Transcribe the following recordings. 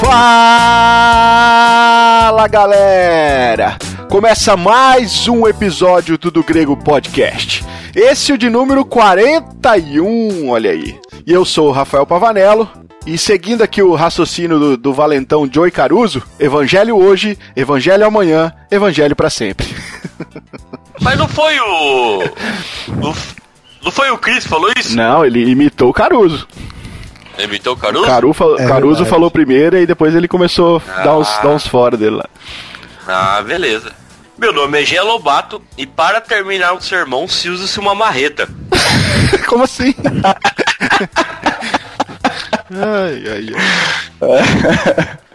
Fala galera! Começa mais um episódio do Do Grego Podcast. Esse é o de número 41, olha aí. E eu sou o Rafael Pavanello. E seguindo aqui o raciocínio do, do valentão Joey Caruso, Evangelho hoje, Evangelho amanhã, Evangelho para sempre. Mas não foi o. Não, não foi o Chris que falou isso? Não, ele imitou o Caruso. Imitou o Caruso? Caru fal- É Caruso verdade. falou primeiro e depois ele começou a dar uns, Ah. dar uns fora dele lá. Ah, beleza. Meu nome é Gê Lobato e para terminar o sermão se usa-se uma marreta. Como assim? ai, ai, ai.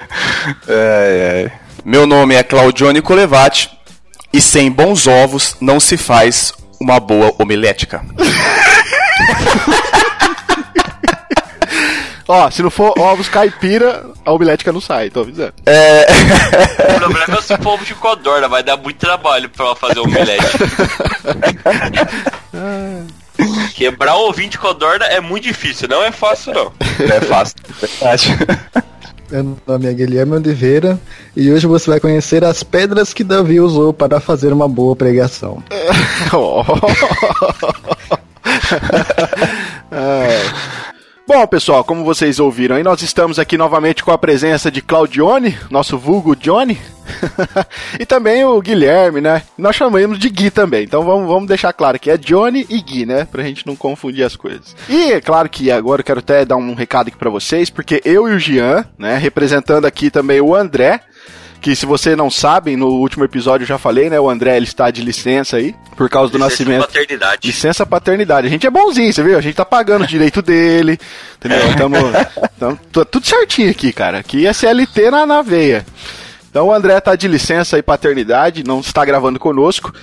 É, é. Meu nome é Claudione Colevati e sem bons ovos não se faz uma boa omelética. Ó, se não for ovos caipira, a omelética não sai, tô avisando. O problema é se for ovo de codorna, vai dar muito trabalho pra fazer um omelete. Quebrar o ovinho de codorna é muito difícil, não é fácil não. É fácil, é verdade. Meu nome é Guilherme Oliveira e hoje você vai conhecer as pedras que Davi usou para fazer uma boa pregação. Ó. É. Bom, pessoal, como vocês ouviram aí, nós estamos aqui novamente com a presença de Claudione, nosso vulgo Johnny, e também o Guilherme, né? Nós chamamos de Gui também, então vamos, vamos deixar claro que é Johnny e Gui, né? Pra gente não confundir as coisas. E é claro que agora eu quero até dar um recado aqui pra vocês, porque eu e o Jean, né, representando aqui também o André, que se você não sabe, no último episódio eu já falei, né? O André ele está de licença aí, por causa do Licença nascimento. paternidade. Licença paternidade. A gente é bonzinho, você viu? A gente tá pagando o direito dele, entendeu? Tamo, tamo- tá tudo certinho aqui, cara. Aqui é CLT na, na veia. Então o André tá de licença e paternidade, não está gravando conosco.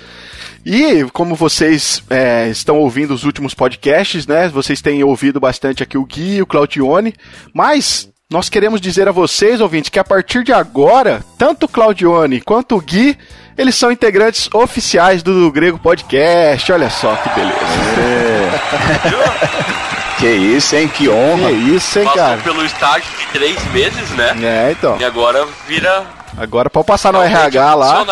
E como vocês é, estão ouvindo os últimos podcasts, né? Vocês têm ouvido bastante aqui o Gui e o Claudione, mas nós queremos dizer a vocês, ouvintes, que a partir de agora, tanto o Claudione quanto o Gui, eles são integrantes oficiais do, do Grego Podcast. Olha só que beleza. Que isso, hein? Que Que honra. isso, hein, Passou cara? pelo estágio de três meses, né? É, então. E agora vira Agora pode passar no RH lá.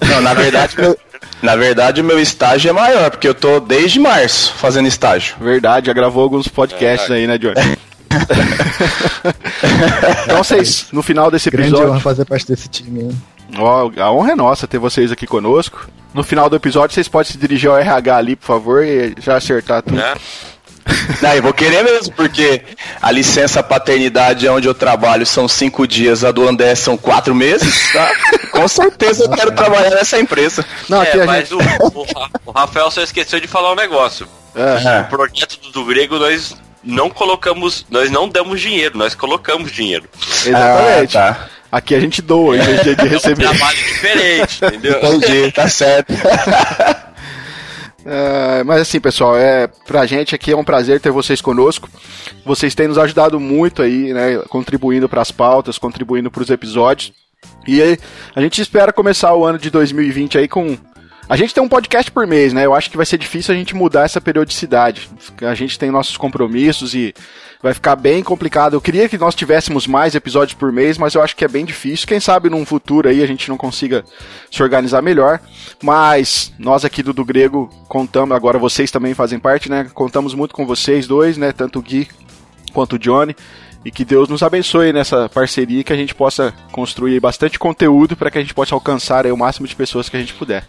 Não, na verdade, meu, na verdade, o meu estágio é maior, porque eu tô desde março fazendo estágio. Verdade, já gravou alguns podcasts aí, né, Johnny? então vocês, no final desse Grande honra episódio, fazer parte desse time. hein? ó, a honra é nossa ter vocês aqui conosco. No final do episódio, vocês podem se dirigir ao RH ali, por favor, e já acertar tudo. Né? Não, eu vou querer mesmo, porque a licença paternidade é onde eu trabalho são cinco dias, a do André são quatro meses, tá? Com certeza eu quero trabalhar nessa empresa. Não, aqui é, a mas gente. o, o Rafael só esqueceu de falar um negócio. É, O projeto do, do grego nós não colocamos, nós não damos dinheiro, nós colocamos dinheiro. exatamente. Ah, tá. Aqui a gente doa em vez de, de É um receber. trabalho diferente, entendeu? Entendi, tá certo. É, mas assim, pessoal, é, pra gente aqui é um prazer ter vocês conosco. Vocês têm nos ajudado muito aí, né? Contribuindo pras pautas, contribuindo pros episódios. E aí, a gente espera começar o ano de 2020 aí com. A gente tem um podcast por mês, né? Eu acho que vai ser difícil a gente mudar essa periodicidade. A gente tem nossos compromissos e vai ficar bem complicado. Eu queria que nós tivéssemos mais episódios por mês, mas eu acho que é bem difícil. Quem sabe num futuro aí a gente não consiga se organizar melhor. Mas nós aqui do, do Grego contamos, agora vocês também fazem parte, né? Contamos muito com vocês dois, né? Tanto o Gui quanto o Johnny. E que Deus nos abençoe nessa parceria que a gente possa construir bastante conteúdo para que a gente possa alcançar o máximo de pessoas que a gente puder.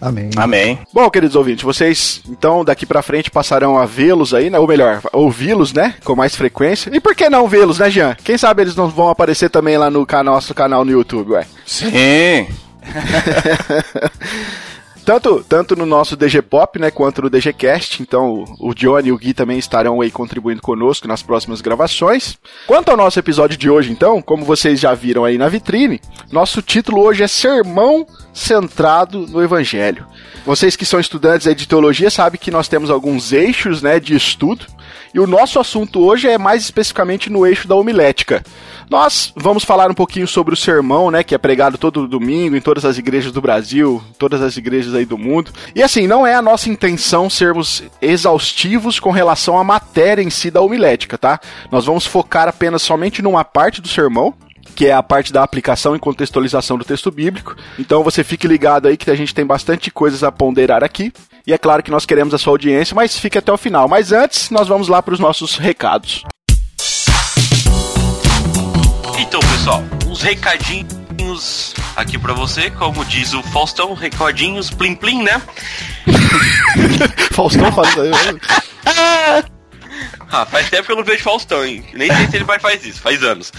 Amém. Amém. Bom, queridos ouvintes, vocês então daqui pra frente passarão a vê-los aí, né? Ou melhor, ouvi-los, né? Com mais frequência. E por que não vê-los, né, Jean? Quem sabe eles não vão aparecer também lá no canal, nosso canal no YouTube, ué. Sim. Tanto, tanto no nosso DG Pop, né, quanto no DG Cast. Então, o o Johnny e o Gui também estarão aí contribuindo conosco nas próximas gravações. Quanto ao nosso episódio de hoje, então, como vocês já viram aí na vitrine, nosso título hoje é Sermão Centrado no Evangelho. Vocês que são estudantes de teologia sabem que nós temos alguns eixos, né, de estudo. E o nosso assunto hoje é mais especificamente no eixo da homilética. Nós vamos falar um pouquinho sobre o sermão, né, que é pregado todo domingo em todas as igrejas do Brasil, todas as igrejas aí do mundo. E assim, não é a nossa intenção sermos exaustivos com relação à matéria em si da homilética, tá? Nós vamos focar apenas somente numa parte do sermão, que é a parte da aplicação e contextualização do texto bíblico. Então você fique ligado aí que a gente tem bastante coisas a ponderar aqui. E é claro que nós queremos a sua audiência, mas fique até o final. Mas antes, nós vamos lá para os nossos recados. Então, pessoal, uns recadinhos aqui para você, como diz o Faustão, recordinhos plim plim, né? Faustão faz Ah, faz tempo que eu não vejo Faustão, hein? Nem sei se ele mais faz isso, faz anos.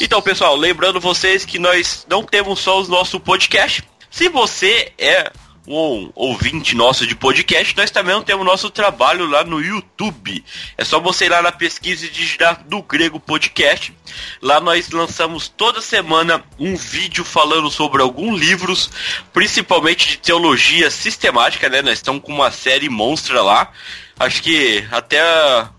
Então, pessoal, lembrando vocês que nós não temos só o nosso podcast. Se você é um ouvinte nosso de podcast, nós também temos nosso trabalho lá no YouTube. É só você ir lá na pesquisa e digitar do grego podcast. Lá nós lançamos toda semana um vídeo falando sobre alguns livros, principalmente de teologia sistemática, né? Nós estamos com uma série monstra lá. Acho que até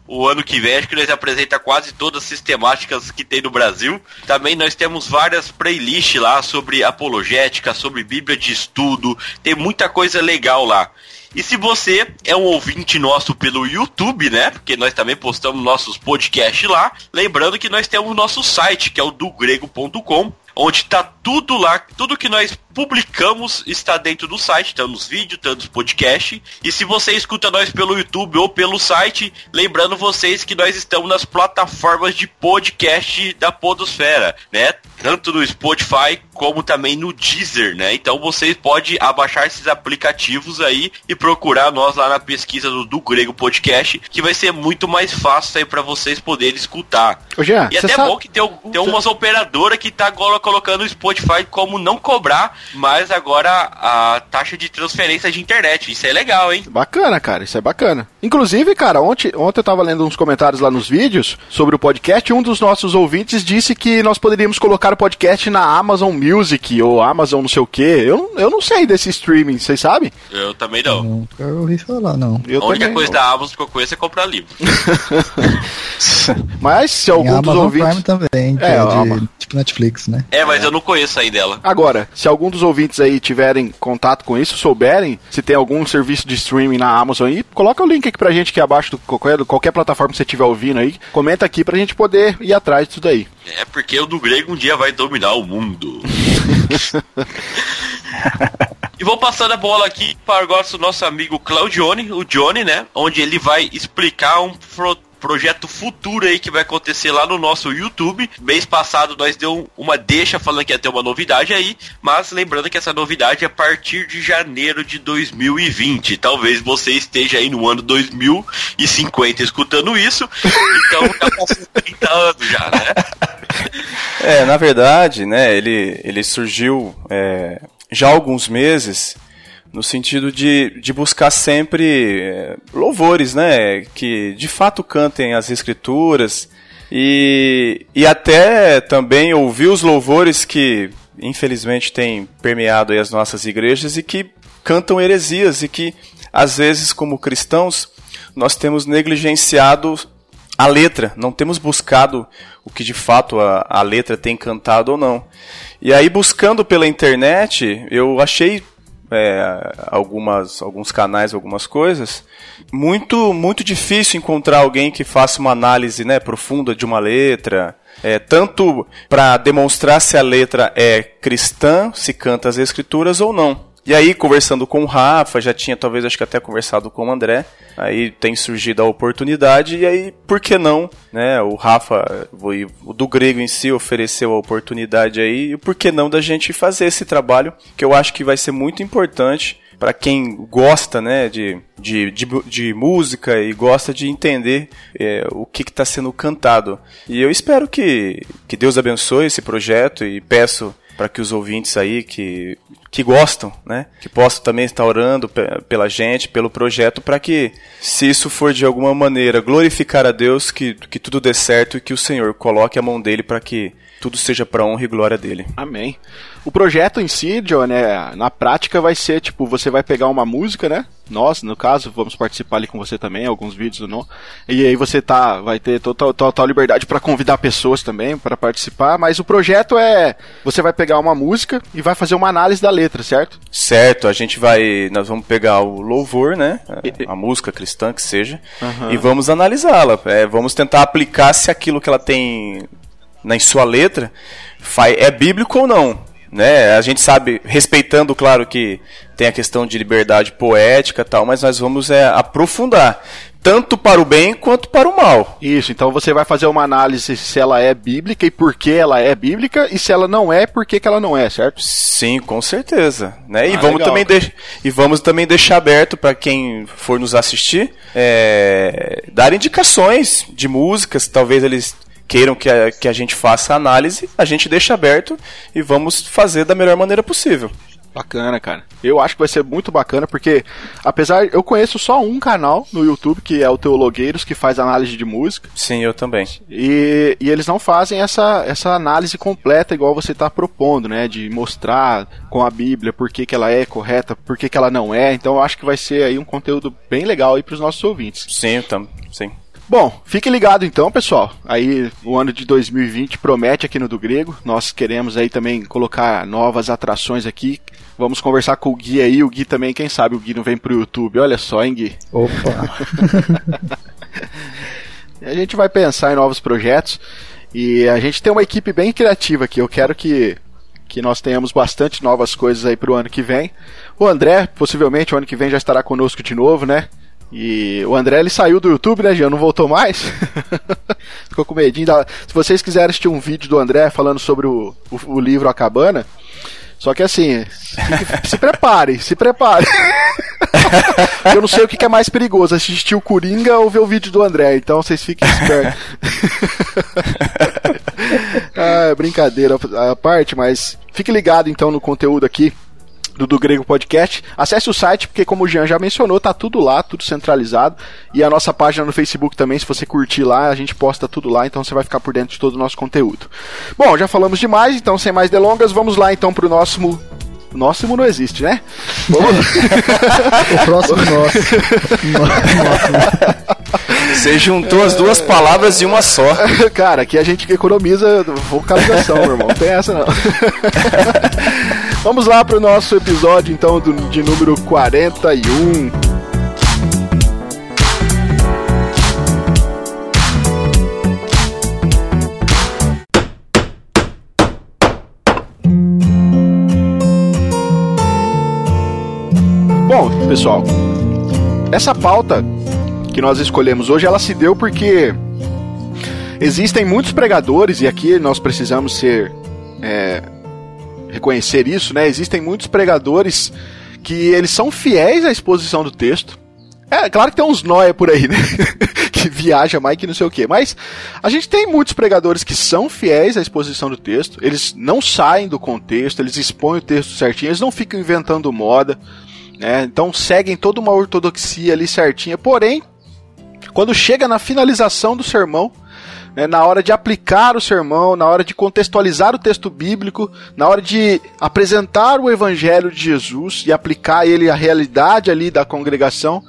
o ano que vem, acho que nós apresenta quase todas as sistemáticas que tem no Brasil. Também nós temos várias playlists lá sobre apologética, sobre Bíblia de estudo. Tem muita coisa legal lá. E se você é um ouvinte nosso pelo YouTube, né? Porque nós também postamos nossos podcasts lá. Lembrando que nós temos nosso site, que é o dogrego.com, onde tá tudo lá, tudo que nós publicamos está dentro do site, tá nos vídeos, tá nos podcasts. E se você escuta nós pelo YouTube ou pelo site, lembrando vocês que nós estamos nas plataformas de podcast da Podosfera, né? Tanto no Spotify como também no Deezer, né? Então vocês podem abaixar esses aplicativos aí e procurar nós lá na pesquisa do, do Grego Podcast, que vai ser muito mais fácil aí para vocês poderem escutar. Ô, Jean, e até sabe... bom que tem, tem umas operadoras que tá agora colocando o Spotify como não cobrar mas agora a taxa de transferência de internet. Isso é legal, hein? Bacana, cara, isso é bacana. Inclusive, cara, ontem, ontem eu tava lendo uns comentários lá nos vídeos sobre o podcast um dos nossos ouvintes disse que nós poderíamos colocar o podcast na Amazon Music ou Amazon não sei o que. Eu, eu não sei desse streaming, vocês sabem? Eu também não. Nunca ouvi falar, não. Eu a única coisa não. da Amazon que eu conheço é comprar livro. mas se algum Tem dos Amazon ouvintes. Prime também, que É, é, de, tipo Netflix, né? É, mas eu não conheço aí dela. Agora, se algum dos ouvintes aí tiverem contato com isso, souberem se tem algum serviço de streaming na Amazon aí, coloca o link aqui pra gente aqui abaixo do qualquer, qualquer plataforma que você estiver ouvindo aí. Comenta aqui pra gente poder ir atrás disso daí. É porque o do grego um dia vai dominar o mundo. e vou passando a bola aqui para agora o nosso amigo Claudione, o Johnny, né? Onde ele vai explicar um projeto futuro aí que vai acontecer lá no nosso YouTube. Mês passado nós deu uma deixa falando que ia ter uma novidade aí, mas lembrando que essa novidade é a partir de janeiro de 2020. Talvez você esteja aí no ano 2050 escutando isso, então já passou 30 anos já, né? É, na verdade, né, ele, ele surgiu é, já há alguns meses no sentido de, de buscar sempre é, louvores, né, que de fato cantem as escrituras e, e até também ouvir os louvores que infelizmente têm permeado as nossas igrejas e que cantam heresias e que às vezes como cristãos nós temos negligenciado a letra, não temos buscado o que de fato a, a letra tem cantado ou não. E aí buscando pela internet, eu achei é, algumas, alguns canais, algumas coisas, muito, muito difícil encontrar alguém que faça uma análise né, profunda de uma letra, é, tanto para demonstrar se a letra é cristã, se canta as escrituras ou não. E aí, conversando com o Rafa, já tinha talvez acho que até conversado com o André, aí tem surgido a oportunidade, e aí, por que não, né? O Rafa, o do grego em si, ofereceu a oportunidade aí, e por que não da gente fazer esse trabalho, que eu acho que vai ser muito importante para quem gosta né, de, de, de, de, música e gosta de entender é, o que está sendo cantado. E eu espero que, que Deus abençoe esse projeto e peço para que os ouvintes aí que, que gostam, né, que possam também estar orando pela gente, pelo projeto, para que, se isso for de alguma maneira glorificar a Deus, que, que tudo dê certo e que o Senhor coloque a mão dele para que tudo seja para honra e glória dele. Amém. O projeto em si, John, né, na prática vai ser tipo, você vai pegar uma música, né? Nós, no caso, vamos participar ali com você também, alguns vídeos ou não. E aí você tá, vai ter total, total liberdade para convidar pessoas também para participar, mas o projeto é, você vai pegar uma música e vai fazer uma análise da letra, certo? Certo, a gente vai, nós vamos pegar o louvor, né? A, a música cristã que seja, uhum. e vamos analisá-la. É, vamos tentar aplicar se aquilo que ela tem na sua letra é bíblico ou não né? A gente sabe, respeitando, claro, que tem a questão de liberdade poética tal, mas nós vamos é, aprofundar. Tanto para o bem quanto para o mal. Isso, então você vai fazer uma análise se ela é bíblica e por que ela é bíblica, e se ela não é, por que, que ela não é, certo? Sim, com certeza. Né? E, ah, vamos também de... e vamos também deixar aberto para quem for nos assistir é... dar indicações de músicas, talvez eles queiram que a, que a gente faça a análise, a gente deixa aberto e vamos fazer da melhor maneira possível. Bacana, cara. Eu acho que vai ser muito bacana, porque apesar. Eu conheço só um canal no YouTube, que é o Teologueiros, que faz análise de música. Sim, eu também. E, e eles não fazem essa, essa análise completa igual você está propondo, né? De mostrar com a Bíblia por que, que ela é correta, por que, que ela não é. Então eu acho que vai ser aí um conteúdo bem legal aí para os nossos ouvintes. Sim, tam, sim. Bom, fique ligado então, pessoal. Aí o ano de 2020 promete aqui no do Grego. Nós queremos aí também colocar novas atrações aqui. Vamos conversar com o Gui aí. O Gui também, quem sabe o Gui não vem pro YouTube. Olha só, hein, Gui? Opa! a gente vai pensar em novos projetos. E a gente tem uma equipe bem criativa aqui. Eu quero que, que nós tenhamos bastante novas coisas aí pro ano que vem. O André, possivelmente o ano que vem já estará conosco de novo, né? E o André ele saiu do YouTube, né, Jean? Não voltou mais. Ficou com medinho. Da... Se vocês quiserem assistir um vídeo do André falando sobre o, o, o livro A Cabana, só que assim, se, prepare, se prepare. Eu não sei o que é mais perigoso, assistir o Coringa ou ver o vídeo do André, então vocês fiquem espertos. ah, brincadeira à parte, mas fique ligado então no conteúdo aqui do, do Grego Podcast. Acesse o site, porque como o Jean já mencionou, tá tudo lá, tudo centralizado. E a nossa página no Facebook também, se você curtir lá, a gente posta tudo lá, então você vai ficar por dentro de todo o nosso conteúdo. Bom, já falamos demais, então sem mais delongas, vamos lá então pro nosso o nosso não existe, né? Vamos... o próximo nosso. Você juntou as duas palavras em uma só. Cara, aqui a gente economiza vocalização, meu irmão. Não tem essa não. Vamos lá pro nosso episódio então do, de número 41. Bom, pessoal, essa pauta que nós escolhemos hoje, ela se deu porque existem muitos pregadores, e aqui nós precisamos ser. É, reconhecer isso, né? Existem muitos pregadores que eles são fiéis à exposição do texto. É, claro que tem uns nóia por aí, né? que viaja mais que não sei o quê. Mas a gente tem muitos pregadores que são fiéis à exposição do texto. Eles não saem do contexto, eles expõem o texto certinho, eles não ficam inventando moda né? Então seguem toda uma ortodoxia ali certinha. Porém, quando chega na finalização do sermão, né, na hora de aplicar o sermão, na hora de contextualizar o texto bíblico, na hora de apresentar o evangelho de Jesus e aplicar ele à realidade ali da congregação,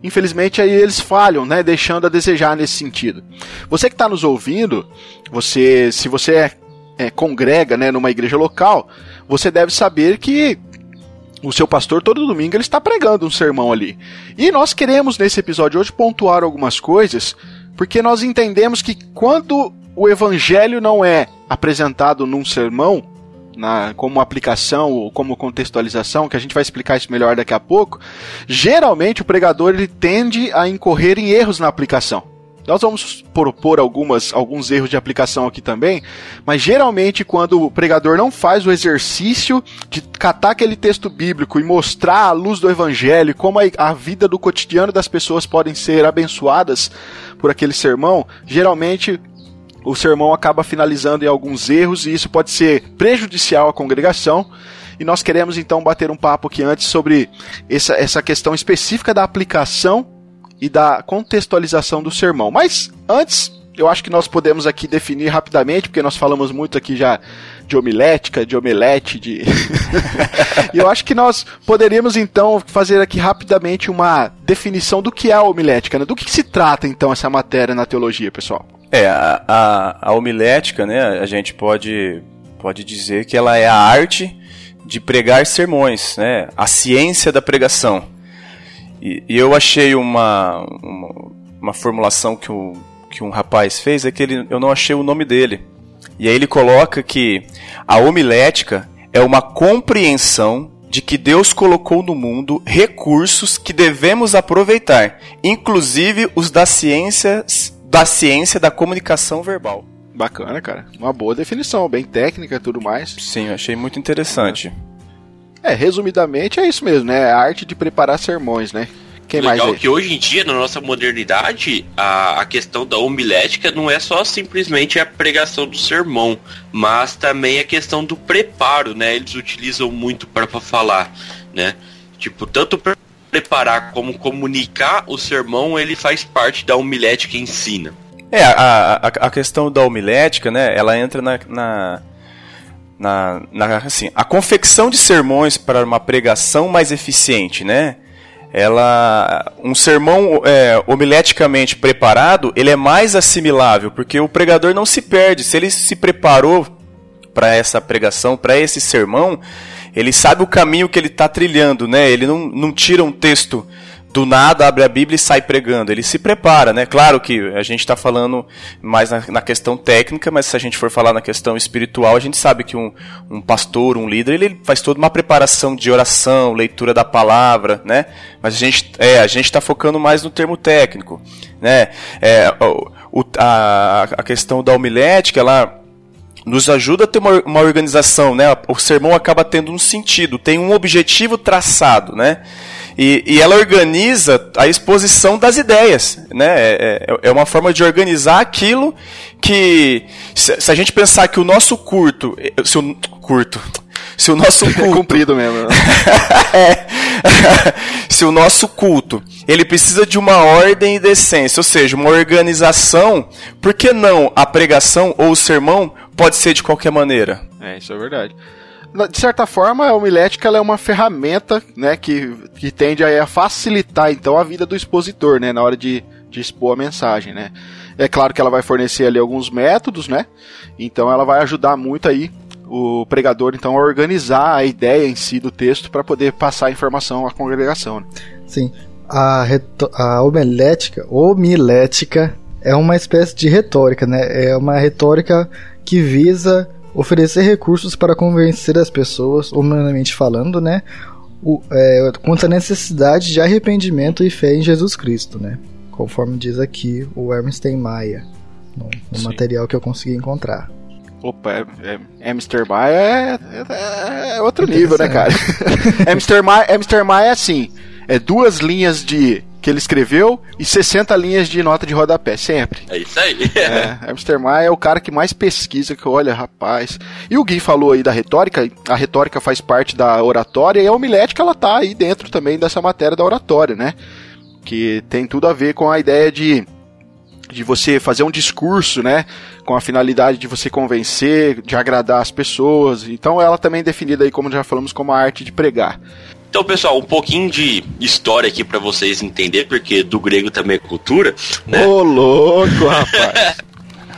infelizmente aí eles falham, né, deixando a desejar nesse sentido. Você que está nos ouvindo, você, se você é, é, congrega, né, numa igreja local, você deve saber que o seu pastor todo domingo ele está pregando um sermão ali. E nós queremos nesse episódio hoje pontuar algumas coisas, porque nós entendemos que quando o evangelho não é apresentado num sermão, na, como aplicação ou como contextualização, que a gente vai explicar isso melhor daqui a pouco, geralmente o pregador ele tende a incorrer em erros na aplicação. Nós vamos propor algumas, alguns erros de aplicação aqui também, mas geralmente quando o pregador não faz o exercício de catar aquele texto bíblico e mostrar a luz do evangelho, como a, a vida do cotidiano das pessoas podem ser abençoadas por aquele sermão, geralmente o sermão acaba finalizando em alguns erros e isso pode ser prejudicial à congregação. E nós queremos então bater um papo aqui antes sobre essa, essa questão específica da aplicação e da contextualização do sermão. Mas antes, eu acho que nós podemos aqui definir rapidamente, porque nós falamos muito aqui já de homilética, de omelete, de. e eu acho que nós poderíamos então fazer aqui rapidamente uma definição do que é a homilética, né? Do que, que se trata então essa matéria na teologia, pessoal? É, a, a, a homilética, né, a gente pode, pode dizer que ela é a arte de pregar sermões, né, a ciência da pregação. E, e eu achei uma, uma, uma, formulação que, o, que um rapaz fez, é que ele, eu não achei o nome dele. E aí ele coloca que a homilética é uma compreensão de que Deus colocou no mundo recursos que devemos aproveitar, inclusive os das ciências da ciência da comunicação verbal. Bacana, cara. Uma boa definição, bem técnica e tudo mais. Sim, eu achei muito interessante. É, resumidamente é isso mesmo, né? É a arte de preparar sermões, né? Quem Legal mais que hoje em dia, na nossa modernidade, a, a questão da homilética não é só simplesmente a pregação do sermão, mas também a questão do preparo, né? Eles utilizam muito para falar, né? Tipo, tanto preparar como comunicar o sermão, ele faz parte da homilética que ensina. É, a, a, a questão da homilética, né, ela entra na, na, na, na, assim, a confecção de sermões para uma pregação mais eficiente, né, ela, um sermão é, homileticamente preparado, ele é mais assimilável, porque o pregador não se perde, se ele se preparou para essa pregação, para esse sermão, ele sabe o caminho que ele está trilhando, né? Ele não, não tira um texto do nada, abre a Bíblia e sai pregando. Ele se prepara, né? Claro que a gente está falando mais na, na, questão técnica, mas se a gente for falar na questão espiritual, a gente sabe que um, um pastor, um líder, ele faz toda uma preparação de oração, leitura da palavra, né? Mas a gente é, a gente está focando mais no termo técnico, né? É, o, a, a questão da homilética, ela nos ajuda a ter uma, uma organização, né? O sermão acaba tendo um sentido, tem um objetivo traçado, né? E, e ela organiza a exposição das ideias, né? É, é, é uma forma de organizar aquilo que, se, se, a gente pensar que o nosso curto, se o curto, se o nosso culto, é comprido mesmo. Né? é, se o nosso culto ele precisa de uma ordem e decência, ou seja, uma organização, por que não a pregação ou o sermão pode ser de qualquer maneira. É, isso é verdade. De certa forma, a homilética é uma ferramenta né, que, que tende a facilitar então a vida do expositor né, na hora de, de expor a mensagem. Né. É claro que ela vai fornecer ali alguns métodos, né? Então ela vai ajudar muito aí o pregador então a organizar a ideia em si do texto para poder passar a informação à congregação. Né? Sim. A, a homilética, homilética é uma espécie de retórica, né? É uma retórica que visa oferecer recursos para convencer as pessoas, humanamente falando, né, o, é, quanto à necessidade de arrependimento e fé em Jesus Cristo, né, conforme diz aqui o Ernst Maia, no, no material que eu consegui encontrar. Opa, é, é, Amster Maia é, é, é outro nível, né, cara? Amster Maia, Amster Maia é assim, é duas linhas de que ele escreveu e 60 linhas de nota de rodapé, sempre. É isso aí. é, Amstermar é o cara que mais pesquisa, que olha, rapaz. E o Gui falou aí da retórica, a retórica faz parte da oratória e a homilética ela tá aí dentro também dessa matéria da oratória, né? Que tem tudo a ver com a ideia de de você fazer um discurso, né, com a finalidade de você convencer, de agradar as pessoas. Então ela também é definida aí como já falamos como a arte de pregar. Então, pessoal, um pouquinho de história aqui para vocês entenderem, porque do grego também é cultura. Né? Ô, louco, rapaz!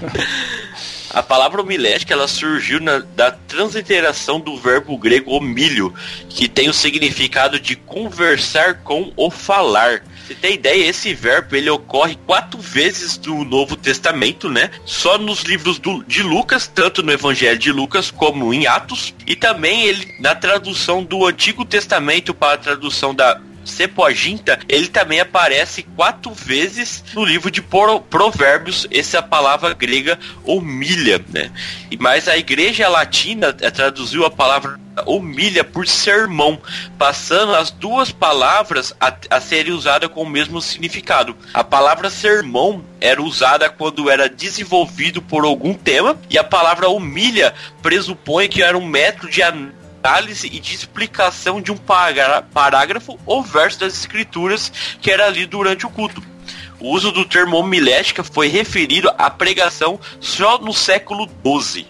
A palavra homilética ela surgiu na, da transliteração do verbo grego homilho, que tem o significado de conversar com ou falar. Você tem ideia, esse verbo ele ocorre quatro vezes no Novo Testamento, né? Só nos livros do, de Lucas, tanto no Evangelho de Lucas como em Atos, e também ele na tradução do Antigo Testamento para a tradução da Septuaginta, ele também aparece quatro vezes no livro de Provérbios, essa palavra grega humilha, né? E mais a igreja latina eh, traduziu a palavra humilha por sermão, passando as duas palavras a, a serem usadas com o mesmo significado. A palavra sermão era usada quando era desenvolvido por algum tema, e a palavra humilha pressupõe que era um método de análise e de explicação de um parágrafo ou verso das escrituras que era lido durante o culto. o uso do termo homilética foi referido à pregação só no século XII.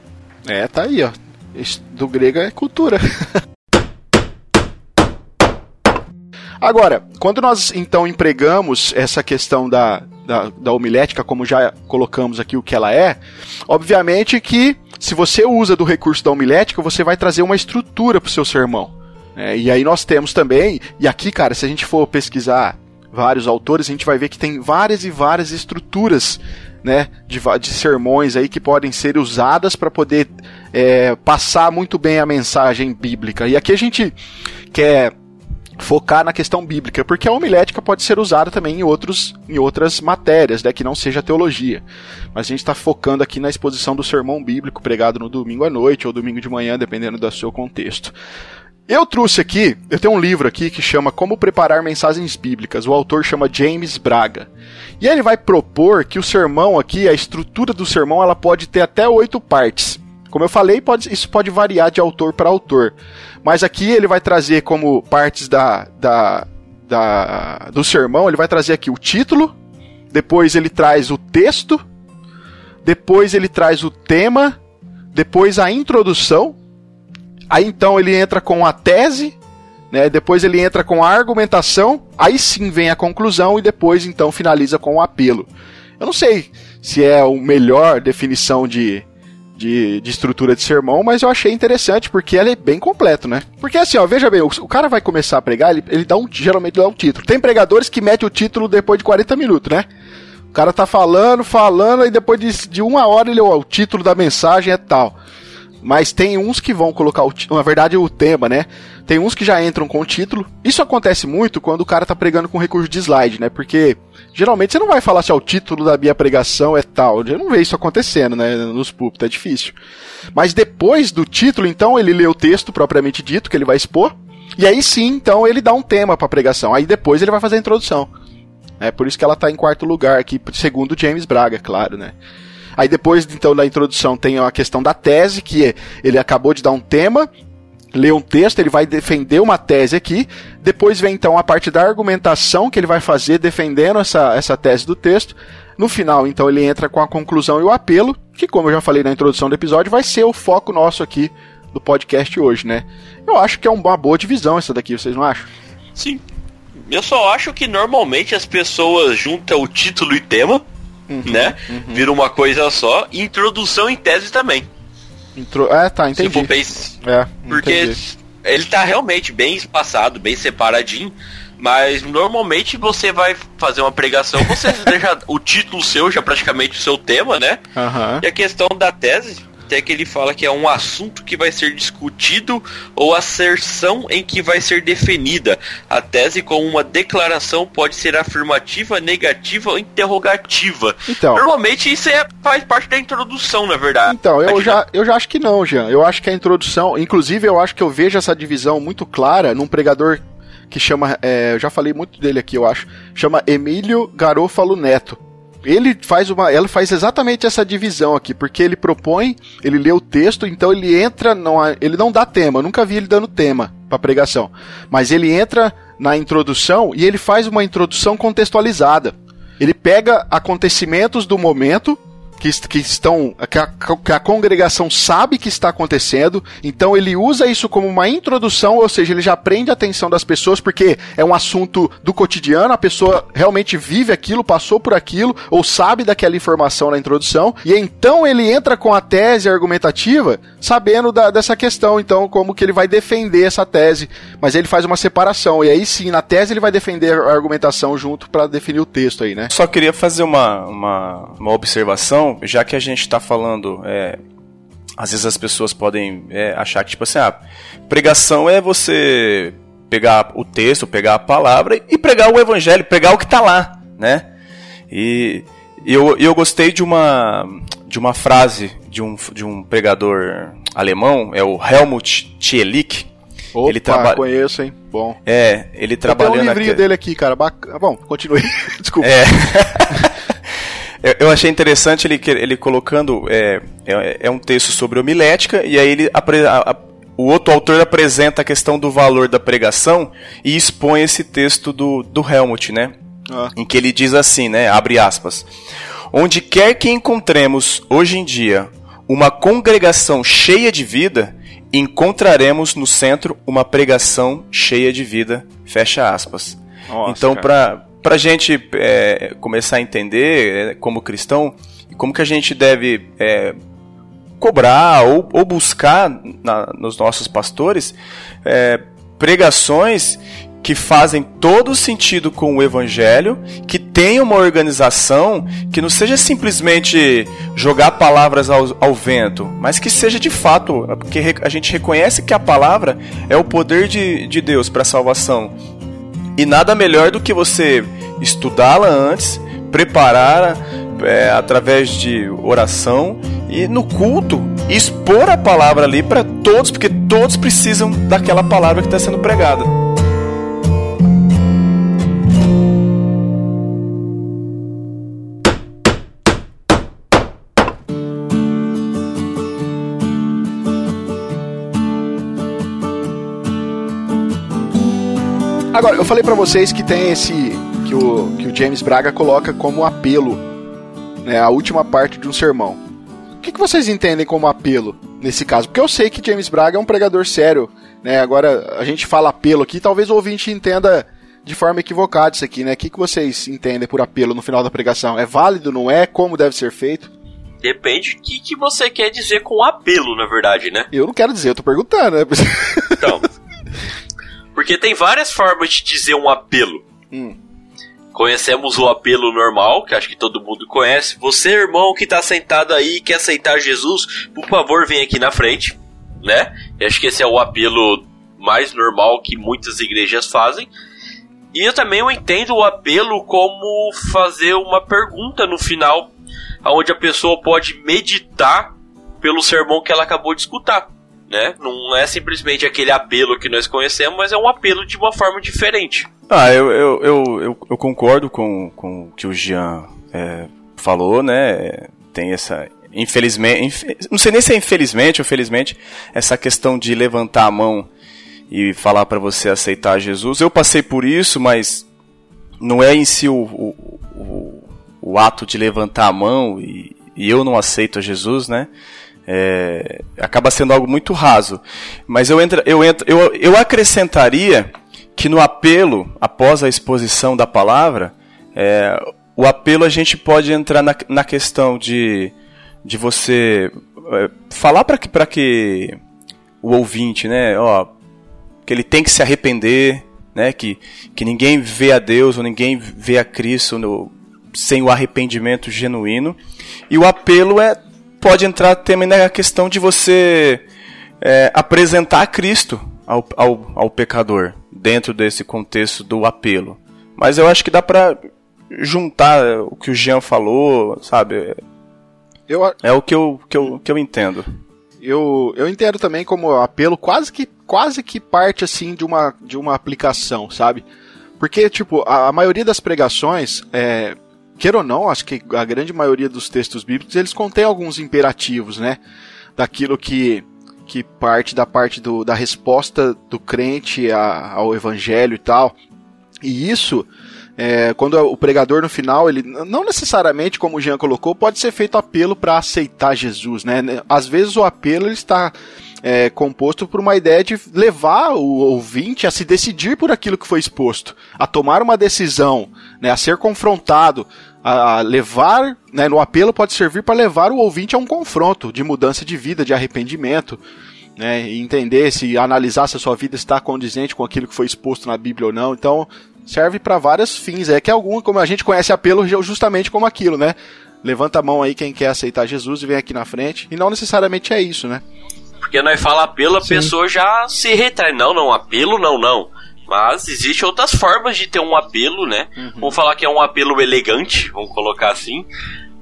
É, tá aí, ó. Do grego é cultura. Agora, quando nós então empregamos essa questão da, da, da homilética, como já colocamos aqui o que ela é, obviamente que se você usa do recurso da homilética, você vai trazer uma estrutura para o seu sermão. É, e aí nós temos também, e aqui, cara, se a gente for pesquisar vários autores, a gente vai ver que tem várias e várias estruturas né, de, de sermões aí que podem ser usadas para poder é, passar muito bem a mensagem bíblica. E aqui a gente quer focar na questão bíblica, porque a homilética pode ser usada também em, outros, em outras matérias, né, que não seja teologia. Mas a gente está focando aqui na exposição do sermão bíblico pregado no domingo à noite ou domingo de manhã, dependendo do seu contexto. Eu trouxe aqui, eu tenho um livro aqui que chama Como Preparar Mensagens Bíblicas. O autor chama James Braga. E ele vai propor que o sermão aqui, a estrutura do sermão, ela pode ter até oito partes. Como eu falei, pode, isso pode variar de autor para autor. Mas aqui ele vai trazer como partes da, da, da, do sermão, ele vai trazer aqui o título, depois ele traz o texto, depois ele traz o tema, depois a introdução, Aí então ele entra com a tese, né? Depois ele entra com a argumentação, aí sim vem a conclusão e depois então finaliza com o apelo. Eu não sei se é a melhor definição de, de, de, estrutura de sermão, mas eu achei interessante porque ela é bem completo, né? Porque assim, ó, veja bem, o, o cara vai começar a pregar, ele, ele dá um, geralmente dá um título. Tem pregadores que metem o título depois de 40 minutos, né? O cara tá falando, falando, e depois de, de uma hora ele, ó, o título da mensagem é tal. Mas tem uns que vão colocar o na verdade o tema, né? Tem uns que já entram com o título. Isso acontece muito quando o cara tá pregando com recurso de slide, né? Porque geralmente você não vai falar se assim, o título da minha pregação é tal. Eu não vejo isso acontecendo, né? Nos púlpitos, é difícil. Mas depois do título, então, ele lê o texto propriamente dito que ele vai expor. E aí sim, então, ele dá um tema pra pregação. Aí depois ele vai fazer a introdução. É por isso que ela tá em quarto lugar aqui, segundo James Braga, claro, né? Aí depois, então, da introdução tem a questão da tese, que é, ele acabou de dar um tema, lê um texto, ele vai defender uma tese aqui. Depois vem então a parte da argumentação que ele vai fazer defendendo essa, essa tese do texto. No final, então, ele entra com a conclusão e o apelo, que, como eu já falei na introdução do episódio, vai ser o foco nosso aqui do podcast hoje, né? Eu acho que é uma boa divisão essa daqui, vocês não acham? Sim. Eu só acho que normalmente as pessoas juntam o título e tema uhum, né? Uhum. Vira uma coisa só. E introdução em tese também. Intro... É, tá, entendi. Se for é, Porque entendi. ele tá realmente bem espaçado, bem separadinho. Mas normalmente você vai fazer uma pregação, você deixa o título seu, já praticamente o seu tema, né? Uhum. E a questão da tese, até que ele fala que é um assunto que vai ser discutido ou asserção em que vai ser definida. A tese com uma declaração pode ser afirmativa, negativa ou interrogativa. Então, Normalmente isso é, faz parte da introdução, na verdade. Então, eu já, eu já acho que não, Jean. Eu acho que a introdução, inclusive eu acho que eu vejo essa divisão muito clara num pregador que chama, é, eu já falei muito dele aqui, eu acho, chama Emílio Garofalo Neto ele faz uma, ela faz exatamente essa divisão aqui, porque ele propõe, ele lê o texto, então ele entra, não, ele não dá tema, eu nunca vi ele dando tema para pregação, mas ele entra na introdução e ele faz uma introdução contextualizada. Ele pega acontecimentos do momento que, que estão que a, que a, congregação sabe que está acontecendo, então ele usa isso como uma introdução, ou seja, ele já prende a atenção das pessoas porque é um assunto do cotidiano, a pessoa realmente vive aquilo, passou por aquilo ou sabe daquela informação na introdução, e então ele entra com a tese argumentativa sabendo da, dessa questão, então como que ele vai defender essa tese, mas ele faz uma separação e aí sim na tese ele vai defender a argumentação junto para definir o texto aí, né? Só queria fazer uma, uma, uma observação já que a gente está falando, é, às vezes as pessoas podem é, achar que, tipo assim, ah, pregação é você pegar o texto, pegar a palavra e pregar o evangelho, pregar o que está lá, né? E eu, eu gostei de uma, de uma frase de um, de um pregador alemão, é o Helmut Thielich. Opa, ele trabalha... conheço, hein? Bom. É, ele trabalha. Tem um livrinho dele aqui, cara. Bacana. Bom, continue. Desculpa. É. Eu, achei interessante ele, ele colocando. É, é, é, um texto sobre homilética, e aí ele. A, a, o outro autor apresenta a questão do valor da pregação e expõe esse texto do, do Helmut, né? ah. em que ele diz assim, né, abre aspas, onde quer que encontremos hoje em dia uma congregação cheia de vida, encontraremos no centro uma pregação cheia de vida, fecha aspas. Nossa, então, para a gente é, começar a entender é, como cristão, como que a gente deve é, cobrar ou, ou buscar na, nos nossos pastores é, pregações que fazem todo sentido com o evangelho, que tenha uma organização, que não seja simplesmente jogar palavras ao, ao vento, mas que seja de fato, porque a gente reconhece que a palavra é o poder de, de Deus para a salvação. E nada melhor do que você estudá-la antes, preparar é, através de oração e no culto expor a palavra ali para todos, porque todos precisam daquela palavra que está sendo pregada. Agora, eu falei para vocês que tem esse que o, que o James Braga coloca como apelo, né, a última parte de um sermão. O que, que vocês entendem como apelo nesse caso? Porque eu sei que James Braga é um pregador sério, né? Agora a gente fala apelo aqui, talvez o ouvinte entenda de forma equivocada isso aqui, né? O que, que vocês entendem por apelo no final da pregação? É válido, não é? Como deve ser feito? Depende do que, que você quer dizer com apelo, na verdade, né? Eu não quero dizer, eu tô perguntando, né? Então. Porque tem várias formas de dizer um apelo. Hum. Conhecemos o apelo normal, que acho que todo mundo conhece. Você, irmão, que está sentado aí e quer aceitar Jesus, por favor, vem aqui na frente, né? Eu acho que esse é o apelo mais normal que muitas igrejas fazem. E eu também eu entendo o apelo como fazer uma pergunta no final, onde a pessoa pode meditar pelo sermão que ela acabou de escutar. Né? Não é simplesmente aquele apelo que nós conhecemos, mas é um apelo de uma forma diferente. Ah, eu, eu, eu, eu, concordo com, com o que o Jean é, falou, né? Tem essa. Infelizmente. Não sei nem se é infelizmente ou felizmente, essa questão de levantar a mão e falar para você aceitar Jesus. Eu passei por isso, mas não é em si o, o, o, ato de levantar a mão e, e, eu não aceito Jesus, né? É, acaba sendo algo muito raso. Mas eu, entra, eu, entra, eu, eu acrescentaria que no apelo, após a exposição da palavra, é, o apelo a gente pode entrar na, na questão de, de você é, falar para que, que o ouvinte, né, ó, que ele tem que se arrepender, né, que, que ninguém vê a Deus ou ninguém vê a Cristo no, sem o arrependimento genuíno. E o apelo é pode entrar também na questão de você é, apresentar Cristo ao, ao, ao pecador dentro desse contexto do apelo. Mas eu acho que dá para juntar o que o Jean falou, sabe? Eu, é o que eu, que eu, que eu entendo. Eu, eu entendo também como apelo quase que, quase que parte assim de uma, de uma aplicação, sabe? Porque, tipo, a, a maioria das pregações, é, queira ou não, acho que a grande maioria dos textos bíblicos, eles contêm alguns imperativos, né? Daquilo que que parte da parte do, da resposta do crente a, ao evangelho e tal. E isso, é, quando o pregador no final, ele não necessariamente, como o Jean colocou, pode ser feito apelo para aceitar Jesus, né? Às vezes o apelo ele está é, composto por uma ideia de levar o ouvinte a se decidir por aquilo que foi exposto, a tomar uma decisão, né, a ser confrontado, a levar, né, no apelo pode servir para levar o ouvinte a um confronto de mudança de vida, de arrependimento, né, e entender se analisar se a sua vida está condizente com aquilo que foi exposto na Bíblia ou não. Então, serve para vários fins. É que algum, como a gente conhece apelo justamente como aquilo, né? Levanta a mão aí quem quer aceitar Jesus e vem aqui na frente. E não necessariamente é isso, né? Porque nós fala apelo, a Sim. pessoa já se retrai. Não, não, apelo não, não. Mas existem outras formas de ter um apelo, né? Uhum. Vamos falar que é um apelo elegante, vamos colocar assim.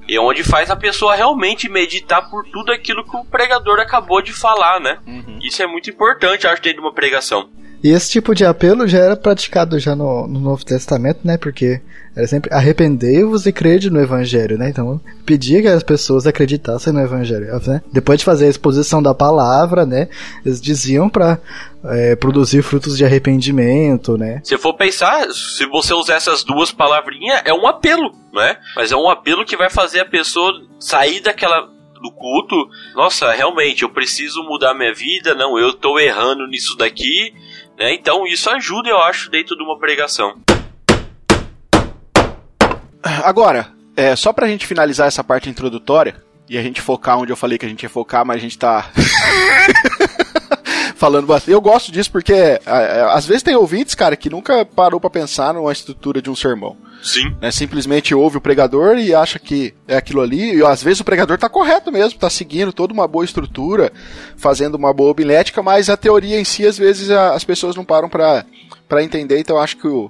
E onde faz a pessoa realmente meditar por tudo aquilo que o pregador acabou de falar, né? Uhum. Isso é muito importante, acho, dentro de uma pregação. E esse tipo de apelo já era praticado já no, no Novo Testamento, né? Porque Era sempre arrependei-vos e crede no evangelho, né? Então, pedia que as pessoas acreditassem no evangelho, né? Depois de fazer a exposição da palavra, né? Eles diziam para é, produzir frutos de arrependimento, né? Se for pensar, se você usar essas duas palavrinhas, é um apelo, né? Mas é um apelo que vai fazer a pessoa sair daquela do culto. Nossa, realmente, eu preciso mudar minha vida. Não, eu tô errando nisso daqui. Né? Então isso ajuda, eu acho, dentro de uma pregação. Agora, é, só pra gente finalizar essa parte introdutória e a gente focar onde eu falei que a gente ia focar, mas a gente tá. falando bastante. Eu gosto disso porque é, é, às vezes tem ouvintes, cara, que nunca parou para pensar numa estrutura de um sermão. Sim. Né, simplesmente ouve o pregador e acha que é aquilo ali. E às vezes o pregador tá correto mesmo, tá seguindo toda uma boa estrutura, fazendo uma boa homilética, mas a teoria em si, às vezes, a, as pessoas não param para entender. Então eu acho que, o,